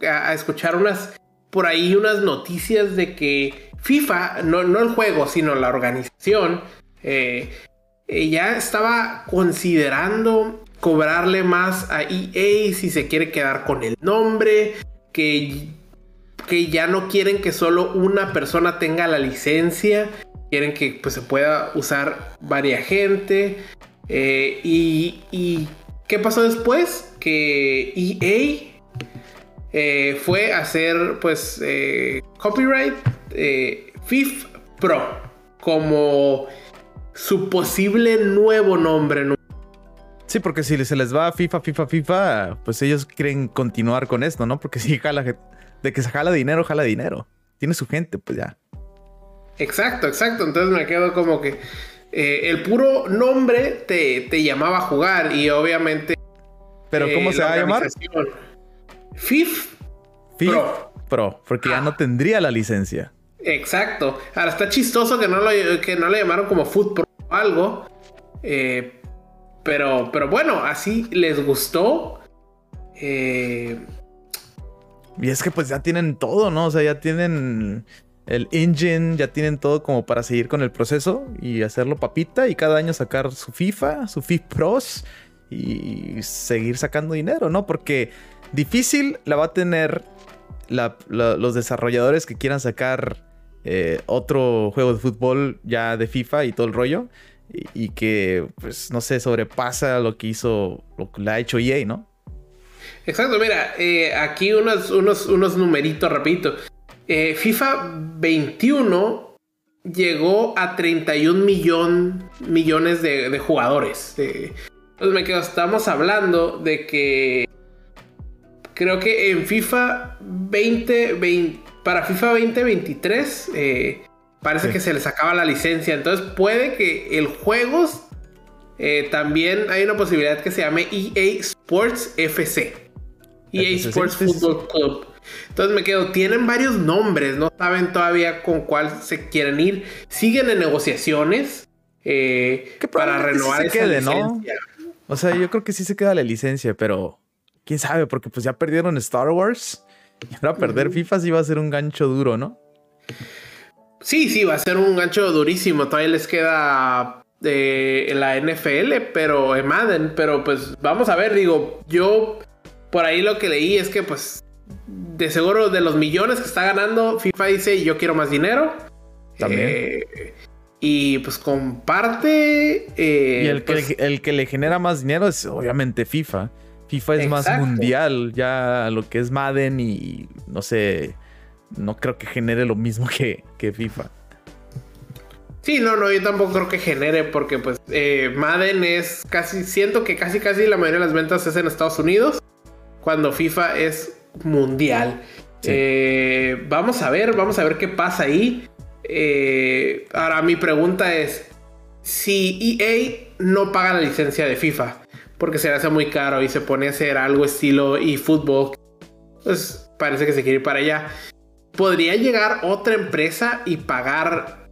a escuchar unas por ahí unas noticias de que FIFA, no, el juego, sino la organización, eh, eh, ya estaba considerando cobrarle más a EA si se quiere quedar con el nombre, que, que ya no quieren que solo una persona tenga la licencia, quieren que pues, se pueda usar varias gente. Eh, y, y, qué pasó después? Que EA eh, fue hacer pues eh, copyright eh, FIF Pro como su posible nuevo nombre. Sí, porque si se les va a FIFA, FIFA, FIFA, pues ellos quieren continuar con esto, ¿no? Porque <laughs> si jala, de que se jala dinero, jala dinero. Tiene su gente, pues ya. Exacto, exacto. Entonces me quedo como que el puro nombre te, te, llamaba a jugar y obviamente... Pero ¿cómo se va a llamar? FIF, Pro. Pro, porque ya no ah. tendría la licencia. Exacto. Ahora está chistoso que no lo, que no le llamaron como Food Pro o algo. Eh, pero, pero bueno, así les gustó. Eh, y es que pues ya tienen todo, ¿no? O sea, ya tienen el engine, ya tienen todo como para seguir con el proceso y hacerlo papita y cada año sacar su FIFA, su FIFA Pros y seguir sacando dinero, ¿no? Porque Difícil la va a tener los desarrolladores que quieran sacar eh, otro juego de fútbol ya de FIFA y todo el rollo. Y, que, pues, no sé, sobrepasa lo que hizo, lo que le ha hecho EA, ¿no? Exacto, mira, eh, aquí unos, unos, unos numeritos, repito. Eh, FIFA 21 llegó a 31 millones de, jugadores. entonces me quedo, estamos hablando de que Creo que en FIFA 20, para FIFA 2023 eh, parece que se les acaba la licencia. Entonces puede que el juego eh, también hay una posibilidad que se llame EA Sports FC. EA Sports Football Club. Entonces me quedo, tienen varios nombres, no saben todavía con cuál se quieren ir. Siguen en negociaciones eh, para renovar esa licencia. O sea, yo creo que sí se queda la licencia, pero quién sabe, porque pues ya perdieron Star Wars. <laughs> Y ahora perder FIFA sí va a ser un gancho duro, ¿no? Sí, sí, va a ser un gancho durísimo. Todavía les queda de eh, la NFL, pero en Madden. Pero pues vamos a ver, digo, yo por ahí lo que leí es que pues de seguro de los millones que está ganando, FIFA dice yo quiero más dinero. También. Eh, y pues comparte. Eh, y el, que, pues el que le genera más dinero es obviamente FIFA. FIFA es más mundial, ya lo que es Madden y no sé, no creo que genere lo mismo que, que FIFA. Sí, no, no, yo tampoco creo que genere porque pues eh, Madden es casi, siento que casi casi la mayoría de las ventas es en Estados Unidos, cuando FIFA es mundial. Eh, vamos a ver, vamos a ver qué pasa ahí. Eh, ahora mi pregunta es, si EA no paga la licencia de FIFA, porque se le hace muy caro y se pone a hacer algo estilo eFootball, pues parece que se quiere ir para allá. ¿Podría llegar otra empresa y pagar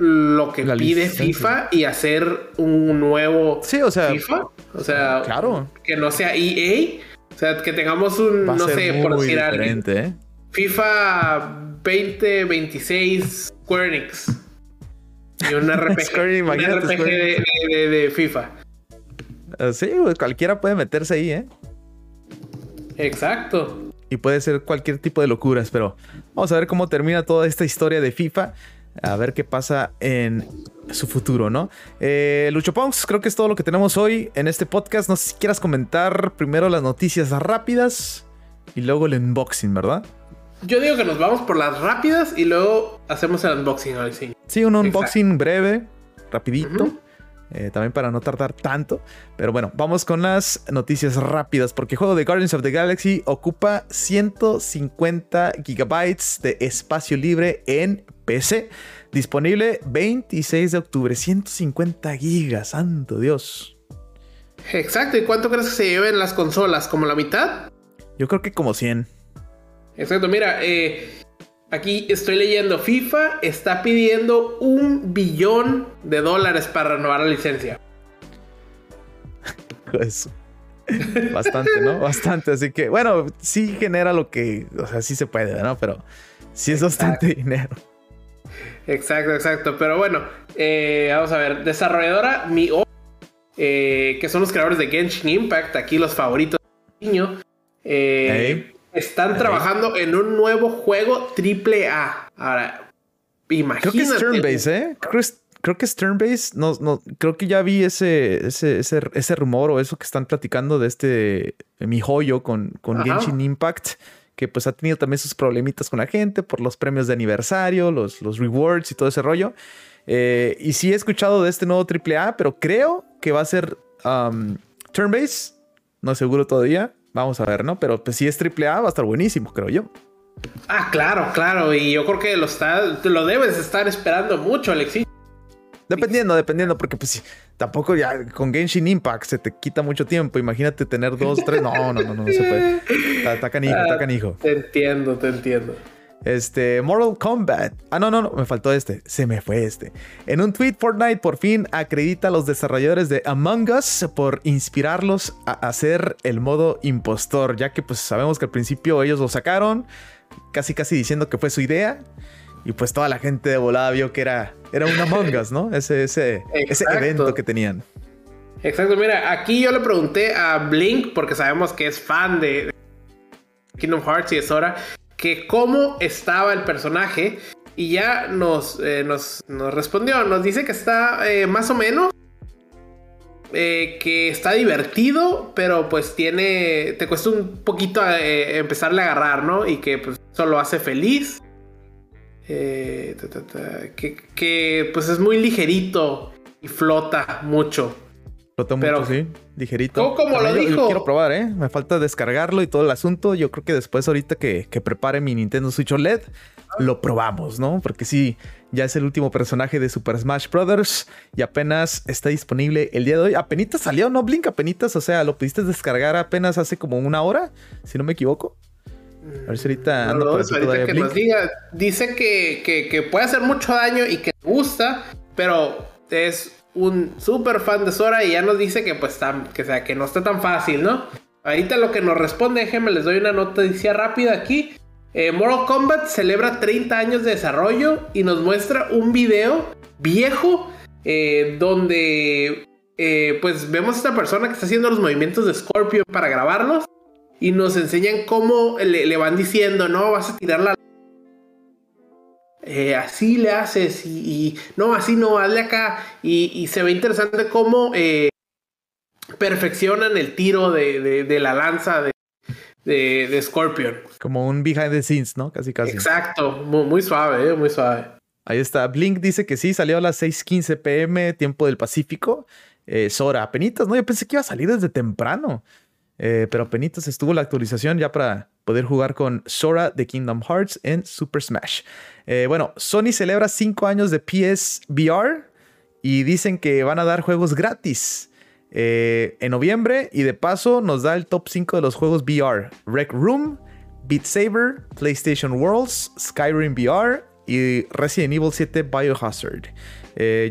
lo que pide FIFA y hacer un nuevo sí, o sea, FIFA. O sea, claro. que no sea EA. O sea, que tengamos un, no sé, por decir algo. ¿eh? FIFA 2026 Square Enix. Y un <laughs> RPG, un RPG de, FIFA. Ah, sí, cualquiera puede meterse ahí, ¿eh? Exacto. Y puede ser cualquier tipo de locuras, pero vamos a ver cómo termina toda esta historia de FIFA a ver qué pasa en su futuro, ¿no? Eh, Lucho Ponks, creo que es todo lo que tenemos hoy en este podcast. No sé si quieras comentar primero las noticias rápidas y luego el unboxing, ¿verdad? Yo digo que nos vamos por las rápidas y luego hacemos el unboxing, Alexi. Sí, un unboxing breve, rapidito. Eh, también para no tardar tanto. Pero bueno, vamos con las noticias rápidas. Porque el juego de Guardians of the Galaxy ocupa 150 gigabytes de espacio libre en PC. Disponible 26 de octubre. 150 gigas, santo Dios. Exacto. ¿Y cuánto crees que se lleven las consolas? ¿Como la mitad? Yo creo que como 100. Exacto. Mira, eh, Aquí estoy leyendo, FIFA está pidiendo un billón de dólares para renovar la licencia. <laughs> Eso. Bastante, ¿no? <laughs> Bastante. Así que, bueno, sí genera lo que, o sea, sí se puede, ¿no? Pero sí es bastante dinero. Exacto, exacto. Pero bueno, eh, vamos a ver. Desarrolladora Mi eh, que son los creadores de Genshin Impact, aquí los favoritos de niño. Eh, están trabajando en un nuevo juego triple A. Ahora, imagínate. Creo que es turn-based, ¿eh? Creo, que es turn-based. No, no, creo que ya vi ese, ese, ese, rumor o eso que están platicando de este mi joyo con, con Genshin Impact. Que pues ha tenido también sus problemitas con la gente por los premios de aniversario, los, los rewards y todo ese rollo. Eh, y sí he escuchado de este nuevo triple A, pero creo que va a ser um, turn-based. No seguro todavía. Vamos a ver, ¿no? Pero pues si es triple A va a estar buenísimo, creo yo. Ah, claro, claro. Y yo creo que lo, está, lo debes estar esperando mucho, Alexis. Dependiendo, dependiendo, porque pues tampoco ya con Genshin Impact se te quita mucho tiempo. Imagínate tener dos, tres. No, no, no, no, no se puede. Está, canijo, está canijo. Te entiendo, te entiendo. Este, Mortal Kombat. Ah, no, no, no, me faltó este. Se me fue este. En un tweet, Fortnite por fin acredita a los desarrolladores de Among Us por inspirarlos a hacer el modo impostor, ya que pues sabemos que al principio ellos lo sacaron, casi casi diciendo que fue su idea. Y pues toda la gente de volada vio que era, era un Among Us, ¿no? <laughs> Ese, ese, ese evento que tenían. Exacto, mira, aquí yo le pregunté a Blink, porque sabemos que es fan de Kingdom Hearts y es hora que cómo estaba el personaje y ya nos, eh, nos, respondió, nos dice que está eh, más o menos, eh, que está divertido, pero pues tiene, te cuesta un poquito empezarle a agarrar, ¿no? Y que pues eso lo hace feliz. Que, que pues es muy ligerito y flota mucho. Flota mucho, sí. Ligerito. ¿Cómo, lo dijo? quiero probar, ¿eh? Me falta descargarlo y todo el asunto. Yo creo que después, ahorita que, prepare mi Nintendo Switch OLED, lo probamos, ¿no? Porque sí, ya es el último personaje de Super Smash Bros. Y apenas está disponible el día de hoy. Apenas salió, ¿no? Blink, apenas. O sea, lo pudiste descargar apenas hace como una hora, si no me equivoco. A ver si ahorita por que nos diga. Dice que, que, que puede hacer mucho daño y que gusta, pero es un super fan de Sora y ya nos dice que pues que, sea, que no está tan fácil, ¿no? Ahorita lo que nos responde, déjenme les doy una noticia rápida aquí. Eh, Mortal Kombat celebra 30 años de desarrollo y nos muestra un video viejo eh, donde eh, pues vemos a esta persona que está haciendo los movimientos de Scorpion para grabarlos y nos enseñan cómo le, le van diciendo, no, vas a tirar la eh, así le haces y, no, así no, hazle acá. Y, se ve interesante cómo eh, perfeccionan el tiro de, la lanza de, de, Scorpion. Como un behind the scenes, ¿no? Casi, casi. Exacto, muy, suave, eh, muy suave. Ahí está. Blink dice que sí, salió a las 6:15 pm, tiempo del Pacífico. Eh, Sora, apenitas, ¿no? Yo pensé que iba a salir desde temprano. Eh, pero apenitas estuvo la actualización ya para poder jugar con Sora de Kingdom Hearts en Super Smash. Eh, bueno, Sony celebra 5 años de PSVR y dicen que van a dar juegos gratis eh, en noviembre y de paso nos da el top 5 de los juegos VR. Rec Room, Beat Saber, PlayStation Worlds, Skyrim VR y Resident Evil 7 Biohazard.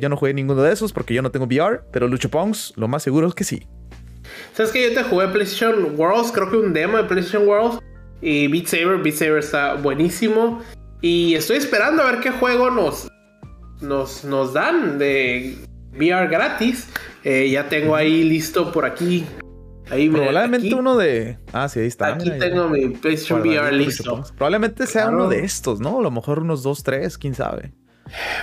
Yo no jugué ninguno de esos porque yo no tengo VR, pero Lucho Pongs, lo más seguro es que sí. ¿Sabes que yo te jugué PlayStation Worlds? Creo que un demo de PlayStation Worlds. Y Beat Saber, Beat Saber está buenísimo. Y estoy esperando a ver qué juego nos, nos, nos dan de VR gratis. Eh, ya tengo ahí listo por aquí. Ahí, Probablemente uno de. Ah, sí, ahí está. Aquí tengo mi PlayStation VR listo. Probablemente sea uno de estos, ¿no? A lo mejor unos dos, tres, quién sabe.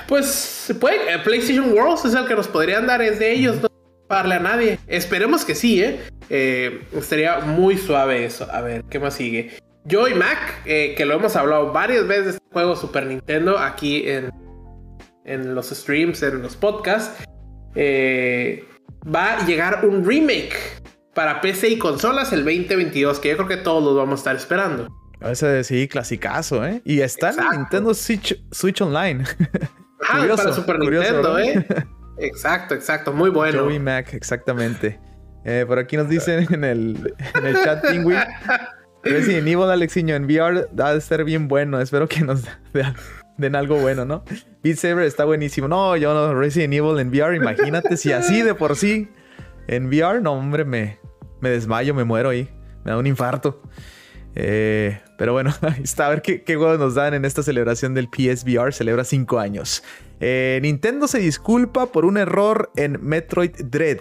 Pues se puede. Eh, PlayStation Worlds es el que nos podrían dar, es de ellos, no darle a nadie. Esperemos que sí, ¿eh? ¿eh? Estaría muy suave eso. A ver, ¿qué más sigue? Joy Mac, eh, que lo hemos hablado varias veces de este juego Super Nintendo aquí en, en los streams, en los podcasts, eh, va a llegar un remake para PC y consolas el 2022, que yo creo que todos los vamos a estar esperando. Ese sí, clasicazo, ¿eh? Y está en Nintendo Switch, Switch Online. <laughs> Ah, para Super Nintendo, ¿eh? <laughs> exacto, exacto, muy bueno. Joey Mac, exactamente. Eh, por aquí nos dicen en el, chat, Pingüin. Resident Evil, Alexiño, en VR va a ser bien bueno. Espero que nos den algo bueno, ¿no? Beat Saber está buenísimo. No, yo no, Resident Evil en VR, imagínate si así de por sí en VR, no, hombre, me, me desmayo, me muero ahí. Me da un infarto. Eh, pero bueno, <laughs> ahí está. A ver qué, qué juegos nos dan en esta celebración del PSVR. Celebra 5 años. Eh, Nintendo se disculpa por un error en Metroid Dread.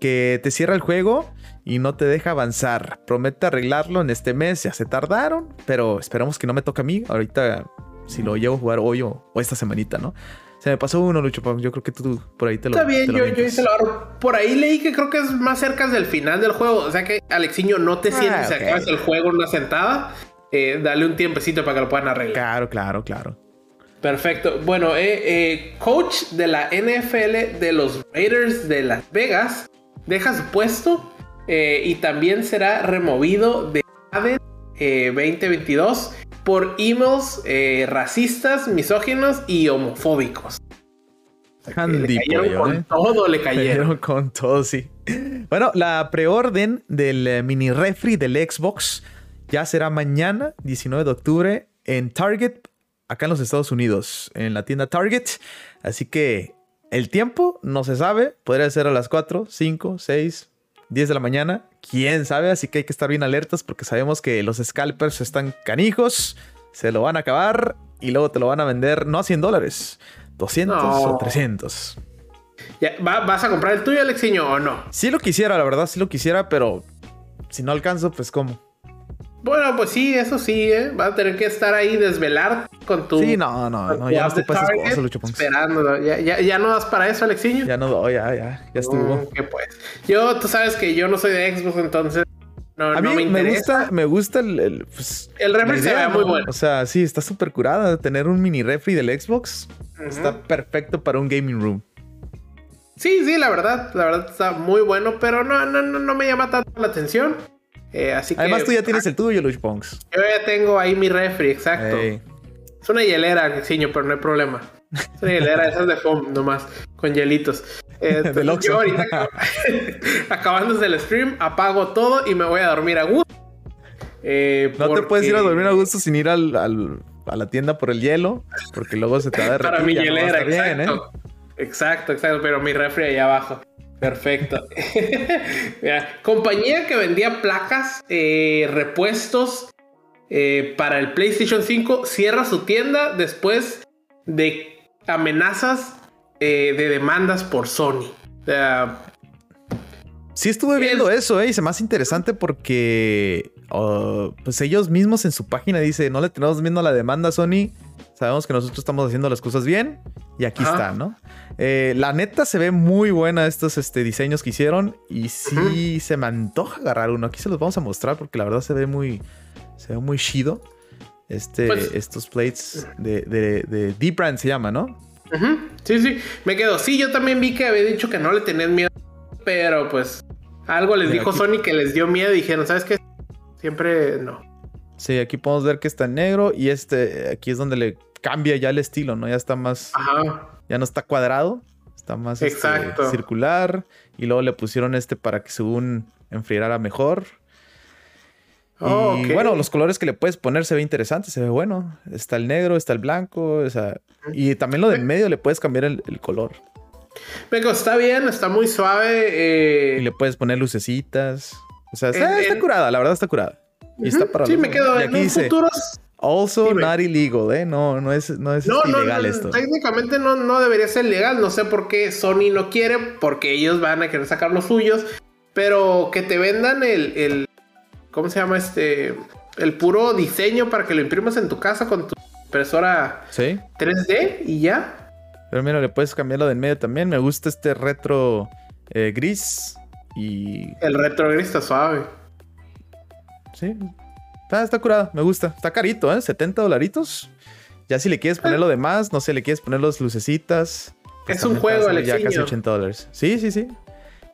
Que te cierra el juego y no te deja avanzar. Promete arreglarlo en este mes. Ya se tardaron, pero esperamos que no me toque a mí. Ahorita, si lo llevo a jugar hoy o, o esta semanita, ¿no? Se me pasó uno, Lucho. Yo creo que tú por ahí te lo Está bien, yo, yo hice lo. Por ahí leí que creo que es más cerca del final del juego. O sea que, Alexiño, no te sientes Ah, si ok. acabas el juego en una sentada. Eh, dale un tiempecito para que lo puedan arreglar. Claro, claro, claro. Perfecto. Bueno, eh, eh, coach de la NFL de los Raiders de Las Vegas deja su puesto eh, y también será removido de Madden eh, 2022 por emails racistas, misóginos y homofóbicos. Que le cayeron pollo, con todo, le Cayeron cayeron. con todo, sí. Bueno, la preorden del mini refri del Xbox ya será mañana, 19 de octubre, en Target, acá en los Estados Unidos, en la tienda Target. Así que el tiempo no se sabe, podría ser a las 4, 5, 6, 10 de la mañana, quién sabe, así que hay que estar bien alertas porque sabemos que los scalpers están canijos, se lo van a acabar y luego te lo van a vender no a 100 dólares, 200 No. o 300. Ya, ¿va- ¿Vas a comprar el tuyo, Alexiño, o no? Sí lo quisiera, la verdad, sí lo quisiera, pero si no alcanzo, pues cómo. Bueno, pues sí, eso sí, ¿eh? Vas a tener que estar ahí desvelar con tu... Sí, no, no, no, ya no para esas cosas, Lucho. Esperándolo. ¿Ya, ya, ya no das para eso, Alexiño? Ya no doy, ya, ya, ya estuvo. Mm, que pues. Yo, tú sabes que yo no soy de Xbox, entonces no, A no mí me me, interesa. gusta, me gusta el, el, pues, El refri se muy ¿no? bueno. O sea, sí, está súper curada. Tener un mini refri del Xbox está perfecto para un gaming room. Sí, sí, la verdad, la verdad está muy bueno, pero no, no, no, no me llama tanto la atención. Eh, así Además, que tú ya tienes el tuyo, Lucho Ponks. yo ya tengo ahí mi refri, exacto. Es una hielera, Alexiño, pero no hay problema. Es una hielera <laughs> esas de foam nomás, con hielitos. Eh, Del entonces, Oxxo. yo ahorita, <laughs> acabándose el stream, apago todo y me voy a dormir a gusto. Eh, No te puedes ir a dormir a gusto sin ir al, al- a la tienda por el hielo, porque luego se te va a <laughs> derretir. Para mi no hielera, bien, ¿eh? exacto. Exacto, exacto, pero mi refri ahí abajo. Perfecto. <laughs> Mira, compañía que vendía placas, eh, repuestos eh, para el PlayStation 5 cierra su tienda después de amenazas eh, de demandas por Sony. O sea, Sí estuve viendo eso, ¿eh? Y se me hace interesante porque uh, pues ellos mismos en su página dicen, no le tenemos miedo a la demanda, Sony. Sabemos que nosotros estamos haciendo las cosas bien y aquí Ajá. está, ¿no? Eh, la neta se ve muy buena estos este, diseños que hicieron y sí se me antoja agarrar uno. Aquí se los vamos a mostrar porque la verdad se ve muy, se ve muy chido. Este, pues estos plates de, de, de D-Brand se llama, ¿no? Sí, sí, me quedo. Sí, yo también vi que había dicho que no le tenían miedo, pero pues algo les dijo Sony que les dio miedo y dijeron, ¿sabes qué? Siempre no. Sí, aquí podemos ver que está negro y este, aquí es donde le cambia ya el estilo, ¿no? Ya está más... Ajá. Ya no está cuadrado, está más este, circular y luego le pusieron este para que según enfriara mejor. Oh, y bueno, los colores que le puedes poner se ve interesante, se ve bueno. Está el negro, está el blanco, o sea, y también lo de en medio le puedes cambiar el, color. Venga, está bien, está muy suave. Eh. Y le puedes poner lucecitas. O sea, está, curada, la verdad está curada. Y está para Sí, me quedo en aquí futuros. Also not illegal, ¿eh? No, no es, no es ilegal esto. Técnicamente no, no debería ser legal. No sé por qué Sony no quiere, porque ellos van a querer sacar los suyos. Pero que te vendan el ¿cómo se llama este? El puro diseño para que lo imprimas en tu casa con tu impresora 3D y ya. Pero mira, le puedes cambiarlo de en medio también. Me gusta este retro eh, gris y... El retro gris está suave. Sí. Está, curado, me gusta. Está carito, ¿eh? 70 dolaritos. Ya si le quieres poner lo demás, no sé, le quieres poner los lucecitas. Pues es un juego, Ya casi 80 dólares. Sí, sí, sí.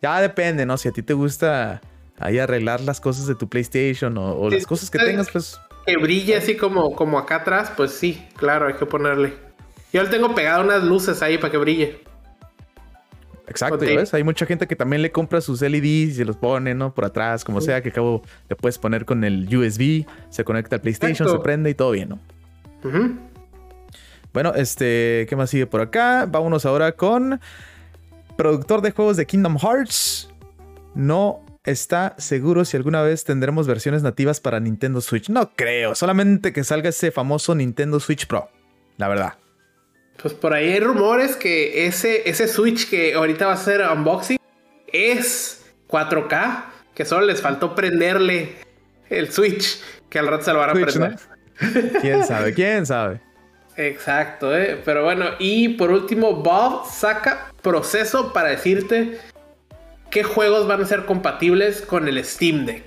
Ya depende, ¿no? Si a ti te gusta ahí arreglar las cosas de tu PlayStation o, las cosas que tengas, pues. Que brille así como, como acá atrás, pues sí, claro, hay que ponerle. Yo le tengo pegado unas luces ahí para que brille. Exacto, ¿ves? Hay mucha gente que también le compra sus LEDs y se los pone, ¿no? Por atrás, como sea, que acabo le puedes poner con el USB, se conecta al PlayStation, se prende y todo bien, ¿no? Bueno, este, ¿qué más sigue por acá? Vámonos ahora con productor de juegos de Kingdom Hearts. No está seguro si alguna vez tendremos versiones nativas para Nintendo Switch. No creo, solamente que salga ese famoso Nintendo Switch Pro, la verdad. Pues por ahí hay rumores que ese, ese Switch que ahorita va a ser unboxing es 4K, que solo les faltó prenderle el Switch, que al rato se lo van a prender. <laughs> ¿Quién sabe? ¿Quién sabe? Exacto, ¿eh? pero bueno, y por último, Bob saca proceso para decirte qué juegos van a ser compatibles con el Steam Deck.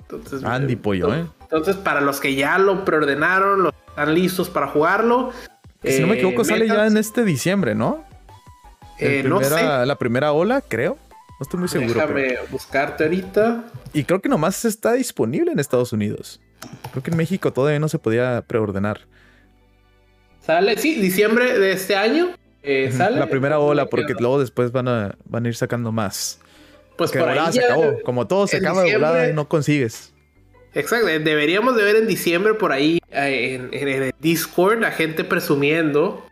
Entonces, Andy Pollo, ¿eh? Entonces, para los que ya lo preordenaron, los están listos para jugarlo. Si no me equivoco, sale ya en este diciembre, ¿no? Eh, no sé. La primera ola, creo. No estoy muy seguro. Déjame buscarte ahorita. Y creo que nomás está disponible en Estados Unidos. Creo que en México todavía no se podía preordenar. Sale, sí, diciembre de este año. Eh, sale. La primera ola, porque luego después van a, van a ir sacando más. Pues por ahí se acabó. Como todo se acaba de volada y no consigues. Exacto, deberíamos de ver en diciembre por ahí eh, en, el Discord a gente presumiendo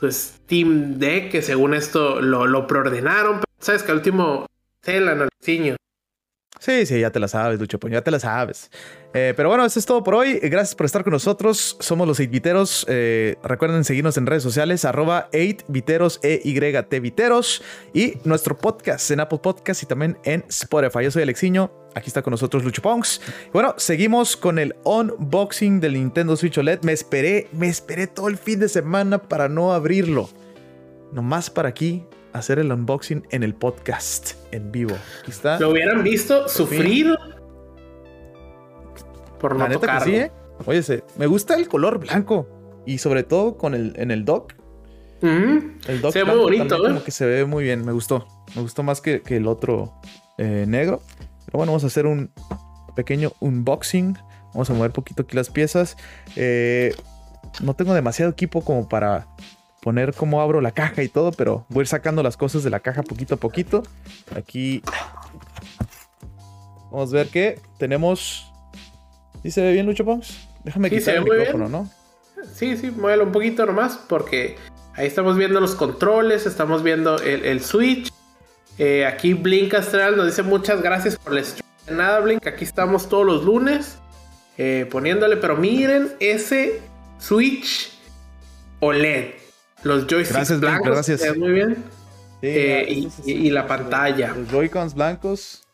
su Steam Deck que según esto lo, preordenaron. Sabes que al último se la Sí, sí, ya te la sabes, Lucho, pues ya te la sabes. Eh, pero bueno, eso es todo por hoy. Gracias por estar con nosotros. Somos los 8viteros. Eh, recuerden seguirnos en redes sociales, arroba 8viteros, E-Y-T Viteros. Y nuestro podcast en Apple Podcast y también en Spotify. Yo soy Alexiño. Aquí está con nosotros Lucho Ponks. Bueno, seguimos con el unboxing del Nintendo Switch OLED. Me esperé, me esperé todo el fin de semana para no abrirlo. Nomás para aquí hacer el unboxing en el podcast en vivo. Aquí está. Lo hubieran visto sufrir por no La neta que sí, ¿eh? Oye, me gusta el color blanco y sobre todo con el en el dock. El dock se ve muy bonito, ¿eh? Como que se ve muy bien, me gustó. Me gustó más que, el otro eh, negro. Pero bueno, vamos a hacer un pequeño unboxing. Vamos a mover poquito aquí las piezas. Eh, no tengo demasiado equipo como para poner cómo abro la caja y todo, pero voy a ir sacando las cosas de la caja poquito a poquito. Aquí vamos a ver que tenemos. ¿Sí se ve bien, Lucho Pons? Déjame quitar el micrófono, ¿no? Sí, sí, muévelo un poquito nomás, porque ahí estamos viendo los controles, estamos viendo el, Switch. Eh, aquí Blink Astral nos dice muchas gracias por el stream. Nada, Blink, aquí estamos todos los lunes eh, poniéndole, pero miren ese Switch OLED. Los joysticks blancos. Gracias. Muy bien. Eh, y, la pantalla. Los Joy-Cons blancos.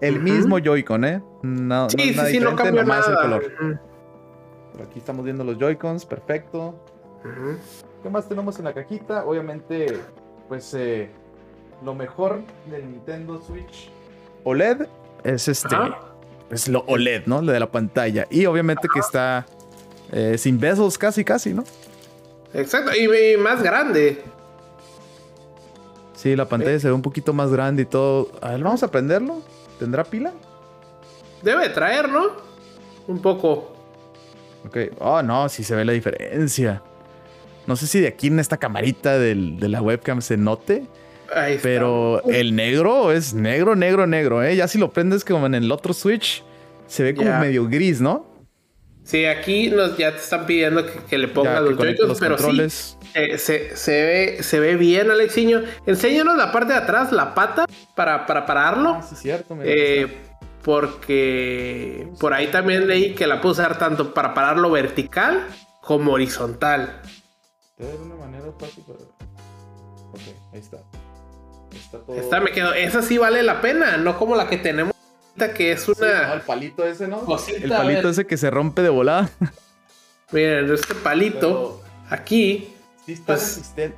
El mismo Joy-Con, ¿eh? No, sí, no, sí, no cambia nada. el color. aquí estamos viendo los Joy-Cons, perfecto. ¿Qué más tenemos en la cajita? Obviamente, pues eh, lo mejor del Nintendo Switch OLED es este. Es lo OLED, ¿no? Lo de la pantalla. Y obviamente que está Eh, sin besos, casi, casi, ¿no? Exacto, y, más grande. Sí, la pantalla se ve un poquito más grande y todo. A ver, vamos a prenderlo. ¿Tendrá pila? Debe traer, ¿no? Un poco. Ok. Oh, no, sí se ve la diferencia. No sé si de aquí en esta camarita de la webcam se note. Ahí está. Pero el negro es negro, negro, negro, ¿eh? Ya si lo prendes como en el otro Switch, se ve como medio gris, ¿no? Sí, aquí nos, ya te están pidiendo que, le ponga los joy pero sí, eh, se, se, ve, se ve bien, Alexiño. Enséñanos la parte de atrás, la pata, para, para pararlo. Ah, sí, cierto. Eh, porque por ahí también leí que la puedo usar tanto para pararlo vertical como horizontal. De una manera fácil, pero... Ok, ahí está. Está, todo... Esta me quedo. Esa sí vale la pena, no como la que tenemos que es una. el palito ese, ¿no? el palito ese que se rompe de volada. Miren, este palito aquí. Sí está pues, resistente.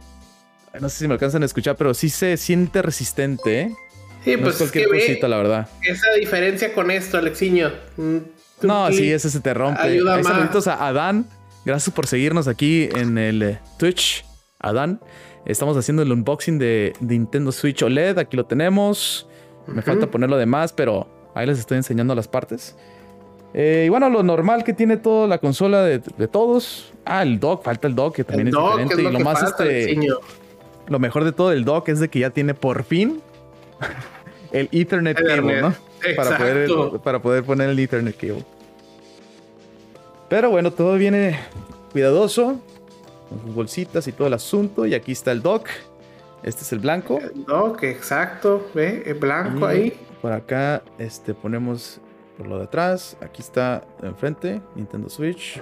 No sé si me alcanzan a escuchar, pero sí se siente resistente, ¿eh? Sí, pues es cualquier cosita, la verdad. Esa diferencia con esto, Alexiño. Mm, no, sí, ese se te rompe. Ayuda Saluditos a Adán. Gracias por seguirnos aquí en el eh, Twitch. Adán. Estamos haciendo el unboxing de, Nintendo Switch OLED. Aquí lo tenemos. Me falta ponerlo de más, pero Ahí les estoy enseñando las partes. Eh, y bueno, lo normal que tiene toda la consola de, todos. Ah, el dock, falta el dock, que también es diferente. y lo más este. Lo mejor de todo el dock es de que ya tiene por fin <laughs> el Ethernet cable, ¿no? Para poder, para poder poner el Ethernet cable. Pero bueno, todo viene cuidadoso. Con sus bolsitas y todo el asunto. Y aquí está el dock. Este es el blanco. El dock, exacto. Ve, el blanco ahí. Por acá este, ponemos por lo de atrás. Aquí está enfrente, Nintendo Switch.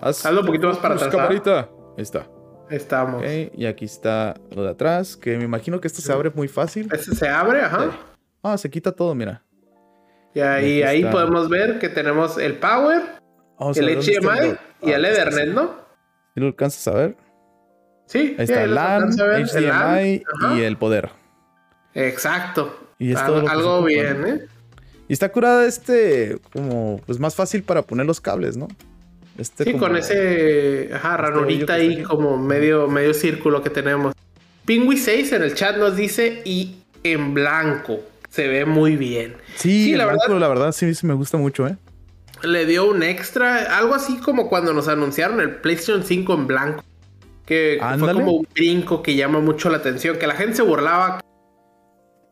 Hazlo un poquito más para atrás. Camarita. Ahí está. Estamos. y aquí está lo de atrás, que me imagino que esto se abre muy fácil. Este se abre, ajá. Ah, se quita todo, mira. Y ahí, ahí podemos ver que tenemos el Power, el HDMI y el ah, Ethernet, ¿no? ¿Y lo alcanzas a ver? Sí, ahí está el LAN, HDMI y el poder. Exacto. Y es todo algo bien, ¿eh? Y está curada este, como, pues más fácil para poner los cables, ¿no? Este sí, con ese, ajá, este ranurita ahí, como medio, medio círculo que tenemos. Pingui 6 en el chat nos dice, y en blanco. Se ve muy bien. Sí, la verdad, la verdad sí, sí me gusta mucho, ¿eh? Le dio un extra, algo así como cuando nos anunciaron el PlayStation 5 en blanco. Que fue como un brinco que llama mucho la atención, que la gente se burlaba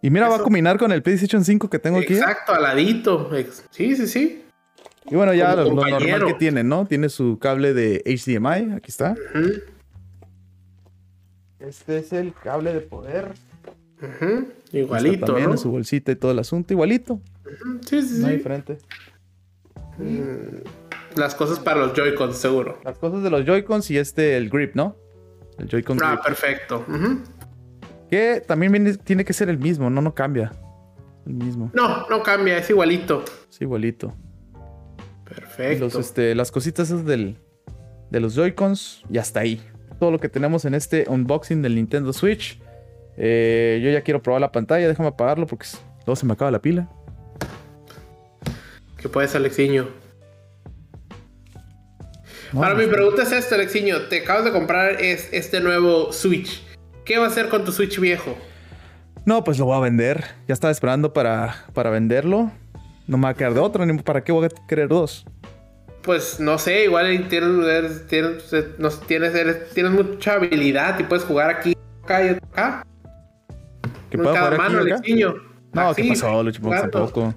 y mira, va a combinar con el PlayStation 5 que tengo aquí. Exacto, aladito. Sí, sí, sí. Y bueno, ya lo, normal que tiene, ¿no? Tiene su cable de HDMI. Aquí está. Este es el cable de poder. Igualito. También ¿no? su bolsita y todo el asunto. Igualito. Sí, sí, no sí. diferente. Mm, las cosas para los Joy-Cons, seguro. Las cosas de los Joy-Cons y este, el grip, ¿no? El Joy-Con ah, perfecto. Que también tiene que ser el mismo, no, no cambia. El mismo. No, no cambia, es igualito. Es igualito. Perfecto. Este, las cositas esas del, de los Joy-Cons y hasta ahí. Todo lo que tenemos en este unboxing del Nintendo Switch. Eh, yo ya quiero probar la pantalla, déjame apagarlo porque luego se me acaba la pila. ¿Qué puedes, Alexiño? Ahora mi pregunta es esta, Alexiño. Te acabas de comprar este nuevo Switch. ¿Qué va a hacer con tu Switch viejo? No, pues lo voy a vender. Ya estaba esperando para, para venderlo. No me va a quedar de otro, ni para qué voy a querer dos. Pues no sé, igual tienes, tienes, tienes, mucha habilidad y puedes jugar aquí, acá y acá. ¿Qué puedo jugar mano, aquí, Alexiño. No, ¿qué pasó, Luchipox? Tampoco.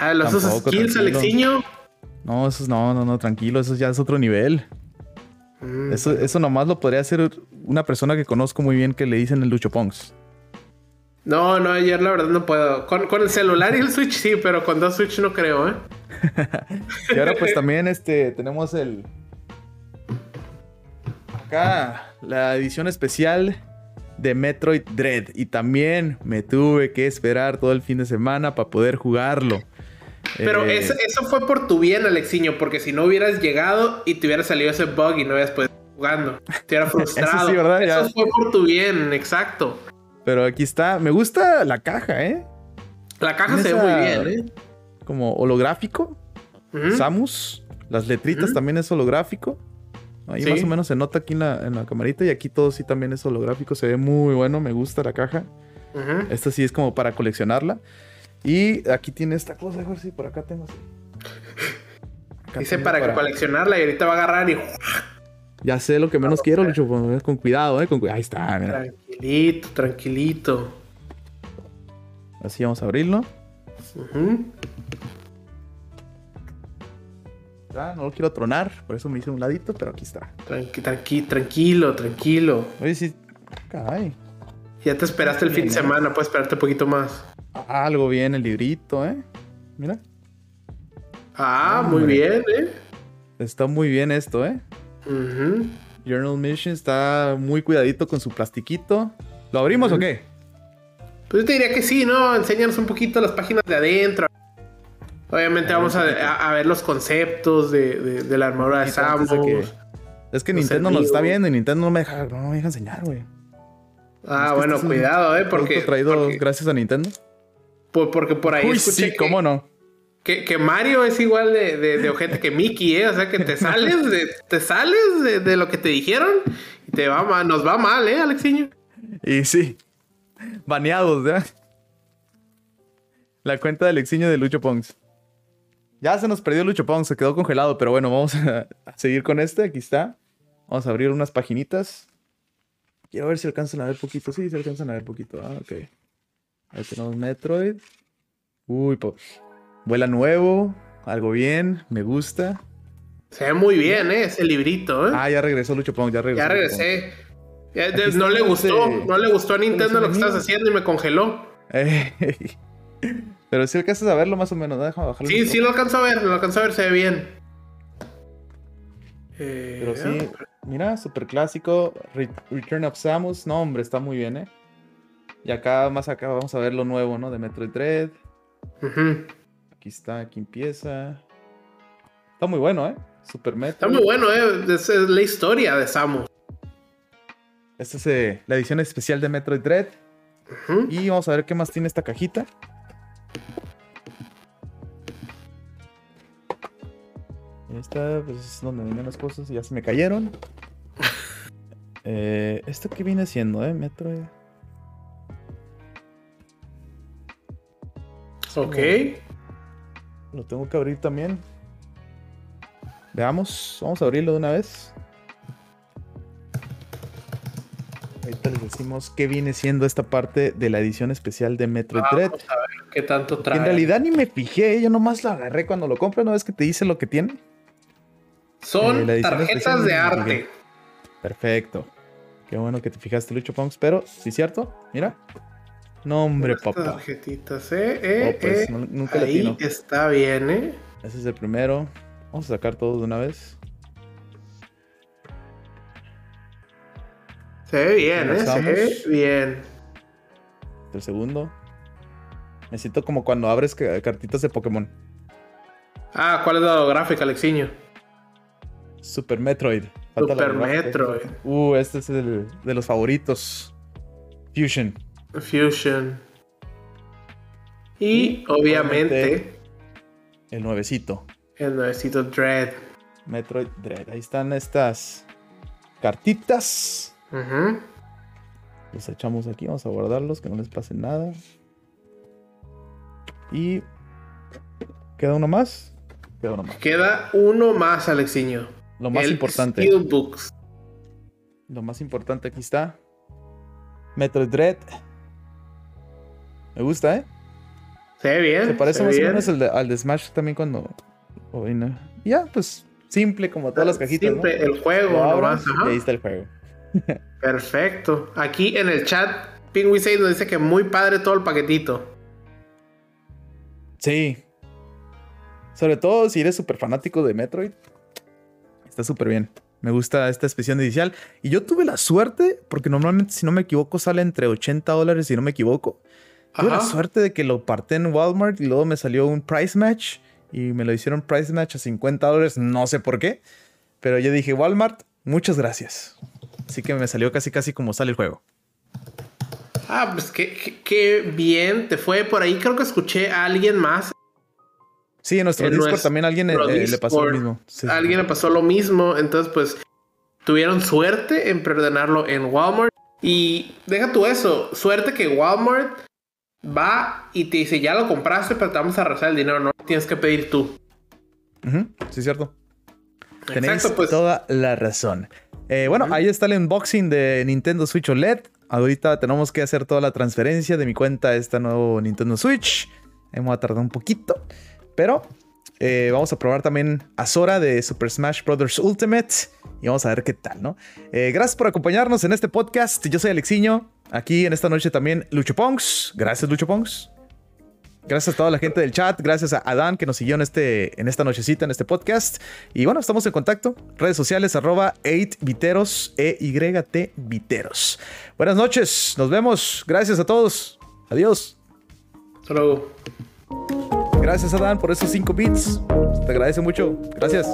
Ah, los esos skills, Alexiño. No, esos no, no, no, tranquilo, eso ya es otro nivel. Mm. Eso, eso nomás lo podría hacer una persona que conozco muy bien que le dicen el Lucho Pongs. No, no, ayer la verdad no puedo. Con, el celular y el Switch sí, pero con dos Switch no creo, ¿eh? <laughs> y ahora pues también este tenemos el... Acá la edición especial de Metroid Dread. Y también me tuve que esperar todo el fin de semana para poder jugarlo. Pero eh, eso, fue por tu bien, Alexiño, porque si no hubieras llegado y te hubiera salido ese bug y no hubieras podido jugando, te hubiera <laughs> frustrado. eso, ¿verdad? eso fue por tu bien, exacto. Pero aquí está, me gusta la caja, ¿eh? La caja se ve muy bien, ¿eh? Como holográfico. Samus, Las letritas también es holográfico. Ahí más o menos se nota aquí en la, en la, camarita y aquí todo sí también es holográfico. Se ve muy bueno, me gusta la caja. Esta sí es como para coleccionarla. Y aquí tiene esta cosa, a ver si por acá tengo. Dice para, coleccionarla y ahorita va a agarrar y. Ya sé lo que menos quiero, Lucho. Con cuidado, eh. Con Ahí está, Tranquilito, tranquilito. Así vamos a abrirlo. Ah, no lo quiero tronar, por eso me hice un ladito, pero aquí está. Tranqui, tranquilo, tranquilo. Oye, sí. Caray. Ya te esperaste el fin de semana, puedes esperarte un poquito más. Algo bien el librito, ¿eh? Mira. Ah, muy bien, ¿eh? Está muy bien esto, ¿eh? Journal Mission está muy cuidadito con su plastiquito. ¿Lo abrimos o qué? Pues yo te diría que sí, ¿no? Enséñanos un poquito las páginas de adentro. Obviamente vamos a, ver los conceptos de, la armadura de Samus. Es que Nintendo nos está viendo y Nintendo no me deja, no me deja enseñar, güey. Ah, bueno, cuidado, ¿eh? Porque, traído gracias a Nintendo. porque por ahí escuché sí, cómo no. Que, Mario es igual de, de, ojete que Mickey, ¿eh? O sea, que te sales de, te sales de, lo que te dijeron y te va mal, nos va mal, ¿eh, Alexiño? Y sí. Baneados, ¿ya? La cuenta de Alexiño de Lucho Pongs. Ya se nos perdió Lucho Pongs, se quedó congelado, pero bueno, vamos a, seguir con este. Aquí está. Vamos a abrir unas paginitas. Quiero ver si alcanzan a ver poquito. Sí, se alcanzan a ver poquito. Ah, ok. Ahí tenemos Metroid. Uy, pues. Vuela nuevo, algo bien, me gusta. Se ve muy bien, ¿eh? Ese librito, ¿eh? Ah, ya regresó Lucho Pong, ya regresó. Ya regresé. no le gustó, no le gustó a Nintendo lo que estás haciendo y me congeló. Pero si alcanzas a verlo más o menos, déjame bajarlo. Sí, sí lo alcanzo a ver, lo alcanzo a ver, se ve bien. Pero sí, mira, super clásico. Return of Samus, no, hombre, está muy bien, ¿eh? Y acá, más acá, vamos a ver lo nuevo, ¿no? De Metroid Dread. Aquí está, aquí empieza. Está muy bueno, ¿eh? Super Metroid. Está muy bueno, ¿eh? Es, es la historia de Samus. Esta es eh, la edición especial de Metroid Dread. Y vamos a ver qué más tiene esta cajita. Esta, pues es donde vienen las cosas y ya se me cayeron. <laughs> eh, ¿Esto qué viene siendo, eh? Metroid. Ok. Lo tengo que abrir también. Veamos, vamos a abrirlo de una vez. Ahorita les decimos qué viene siendo esta parte de la edición especial de Metroid Dread. Vamos a ver qué tanto trae. En realidad ni me fijé, yo nomás la agarré cuando lo compré, ¿no ves que te dice lo que tiene? Son eh, tarjetas de arte. Perfecto. Qué bueno que te fijaste, Lucho Punks, pero sí es cierto, mira. No, hombre, papá. Tarjetitas, eh, eh, oh, pues, eh. nunca Ahí está bien, eh. Ese es el primero. Vamos a sacar todos de una vez. Se ve bien, eh. Se ve bien. El segundo. Necesito como cuando abres cartitas de Pokémon. Ah, ¿cuál es la holográfica, Alexiño? Super Metroid. Super Metroid. Uh, este es el de los favoritos. Fusion. Fusion. Y, obviamente, el nuevecito. El nuevecito Dread. Metroid Dread. Ahí están estas cartitas. Los echamos aquí, vamos a guardarlos, que no les pase nada. Y. ¿Queda uno más? Queda uno más. Queda uno más, Alexiño. Lo más importante. Lo más importante aquí está. Metroid Dread. Me gusta, ¿eh? Se ve bien. Se parece más o menos al de, Smash también cuando. Ya, pues simple como todas las cajitas. Simple, el juego, nomás. Y ahí está el juego. <laughs> Perfecto. Aquí en el chat, Pingui 6 nos dice que muy padre todo el paquetito. Sí. Sobre todo si eres súper fanático de Metroid. Está súper bien. Me gusta esta especial inicial. Y yo tuve la suerte, porque normalmente, si no me equivoco, sale entre 80 dólares, si no me equivoco. Tuve la suerte de que lo parté en Walmart y luego me salió un price match y me lo hicieron price match a 50 dólares, no sé por qué. Pero yo dije, Walmart, muchas gracias. Así que me salió casi casi como sale el juego. Ah, pues qué, qué, bien te fue por ahí. Creo que escuché a alguien más Sí, en nuestro Discord también alguien eh, le pasó lo mismo. alguien le pasó lo mismo. Entonces, pues, tuvieron suerte en preordenarlo en Walmart. Y deja tú eso, suerte que Walmart va y te dice, ya lo compraste, pero te vamos a rezar el dinero, no tienes que pedir tú. Sí, cierto. Tenéis pues. toda la razón. Eh, bueno, ahí está el unboxing de Nintendo Switch OLED. Ahorita tenemos que hacer toda la transferencia de mi cuenta a este nuevo Nintendo Switch. Hemos tardado un poquito. Pero eh, vamos a probar también a Sora de Super Smash Bros. Ultimate. Y vamos a ver qué tal, ¿no? Eh, gracias por acompañarnos en este podcast. Yo soy Alexiño. Aquí en esta noche también Lucho Ponks. Gracias, Lucho Ponks. Gracias a toda la gente del chat, gracias a Adán que nos siguió en, este, en esta nochecita, en este podcast. Y bueno, estamos en contacto. Redes sociales, arroba 8viteros, E-Y-T Viteros. Buenas noches, nos vemos. Gracias a todos. Adiós. Hasta luego. Gracias, Adán, por esos 5 bits. Te agradece mucho. Gracias.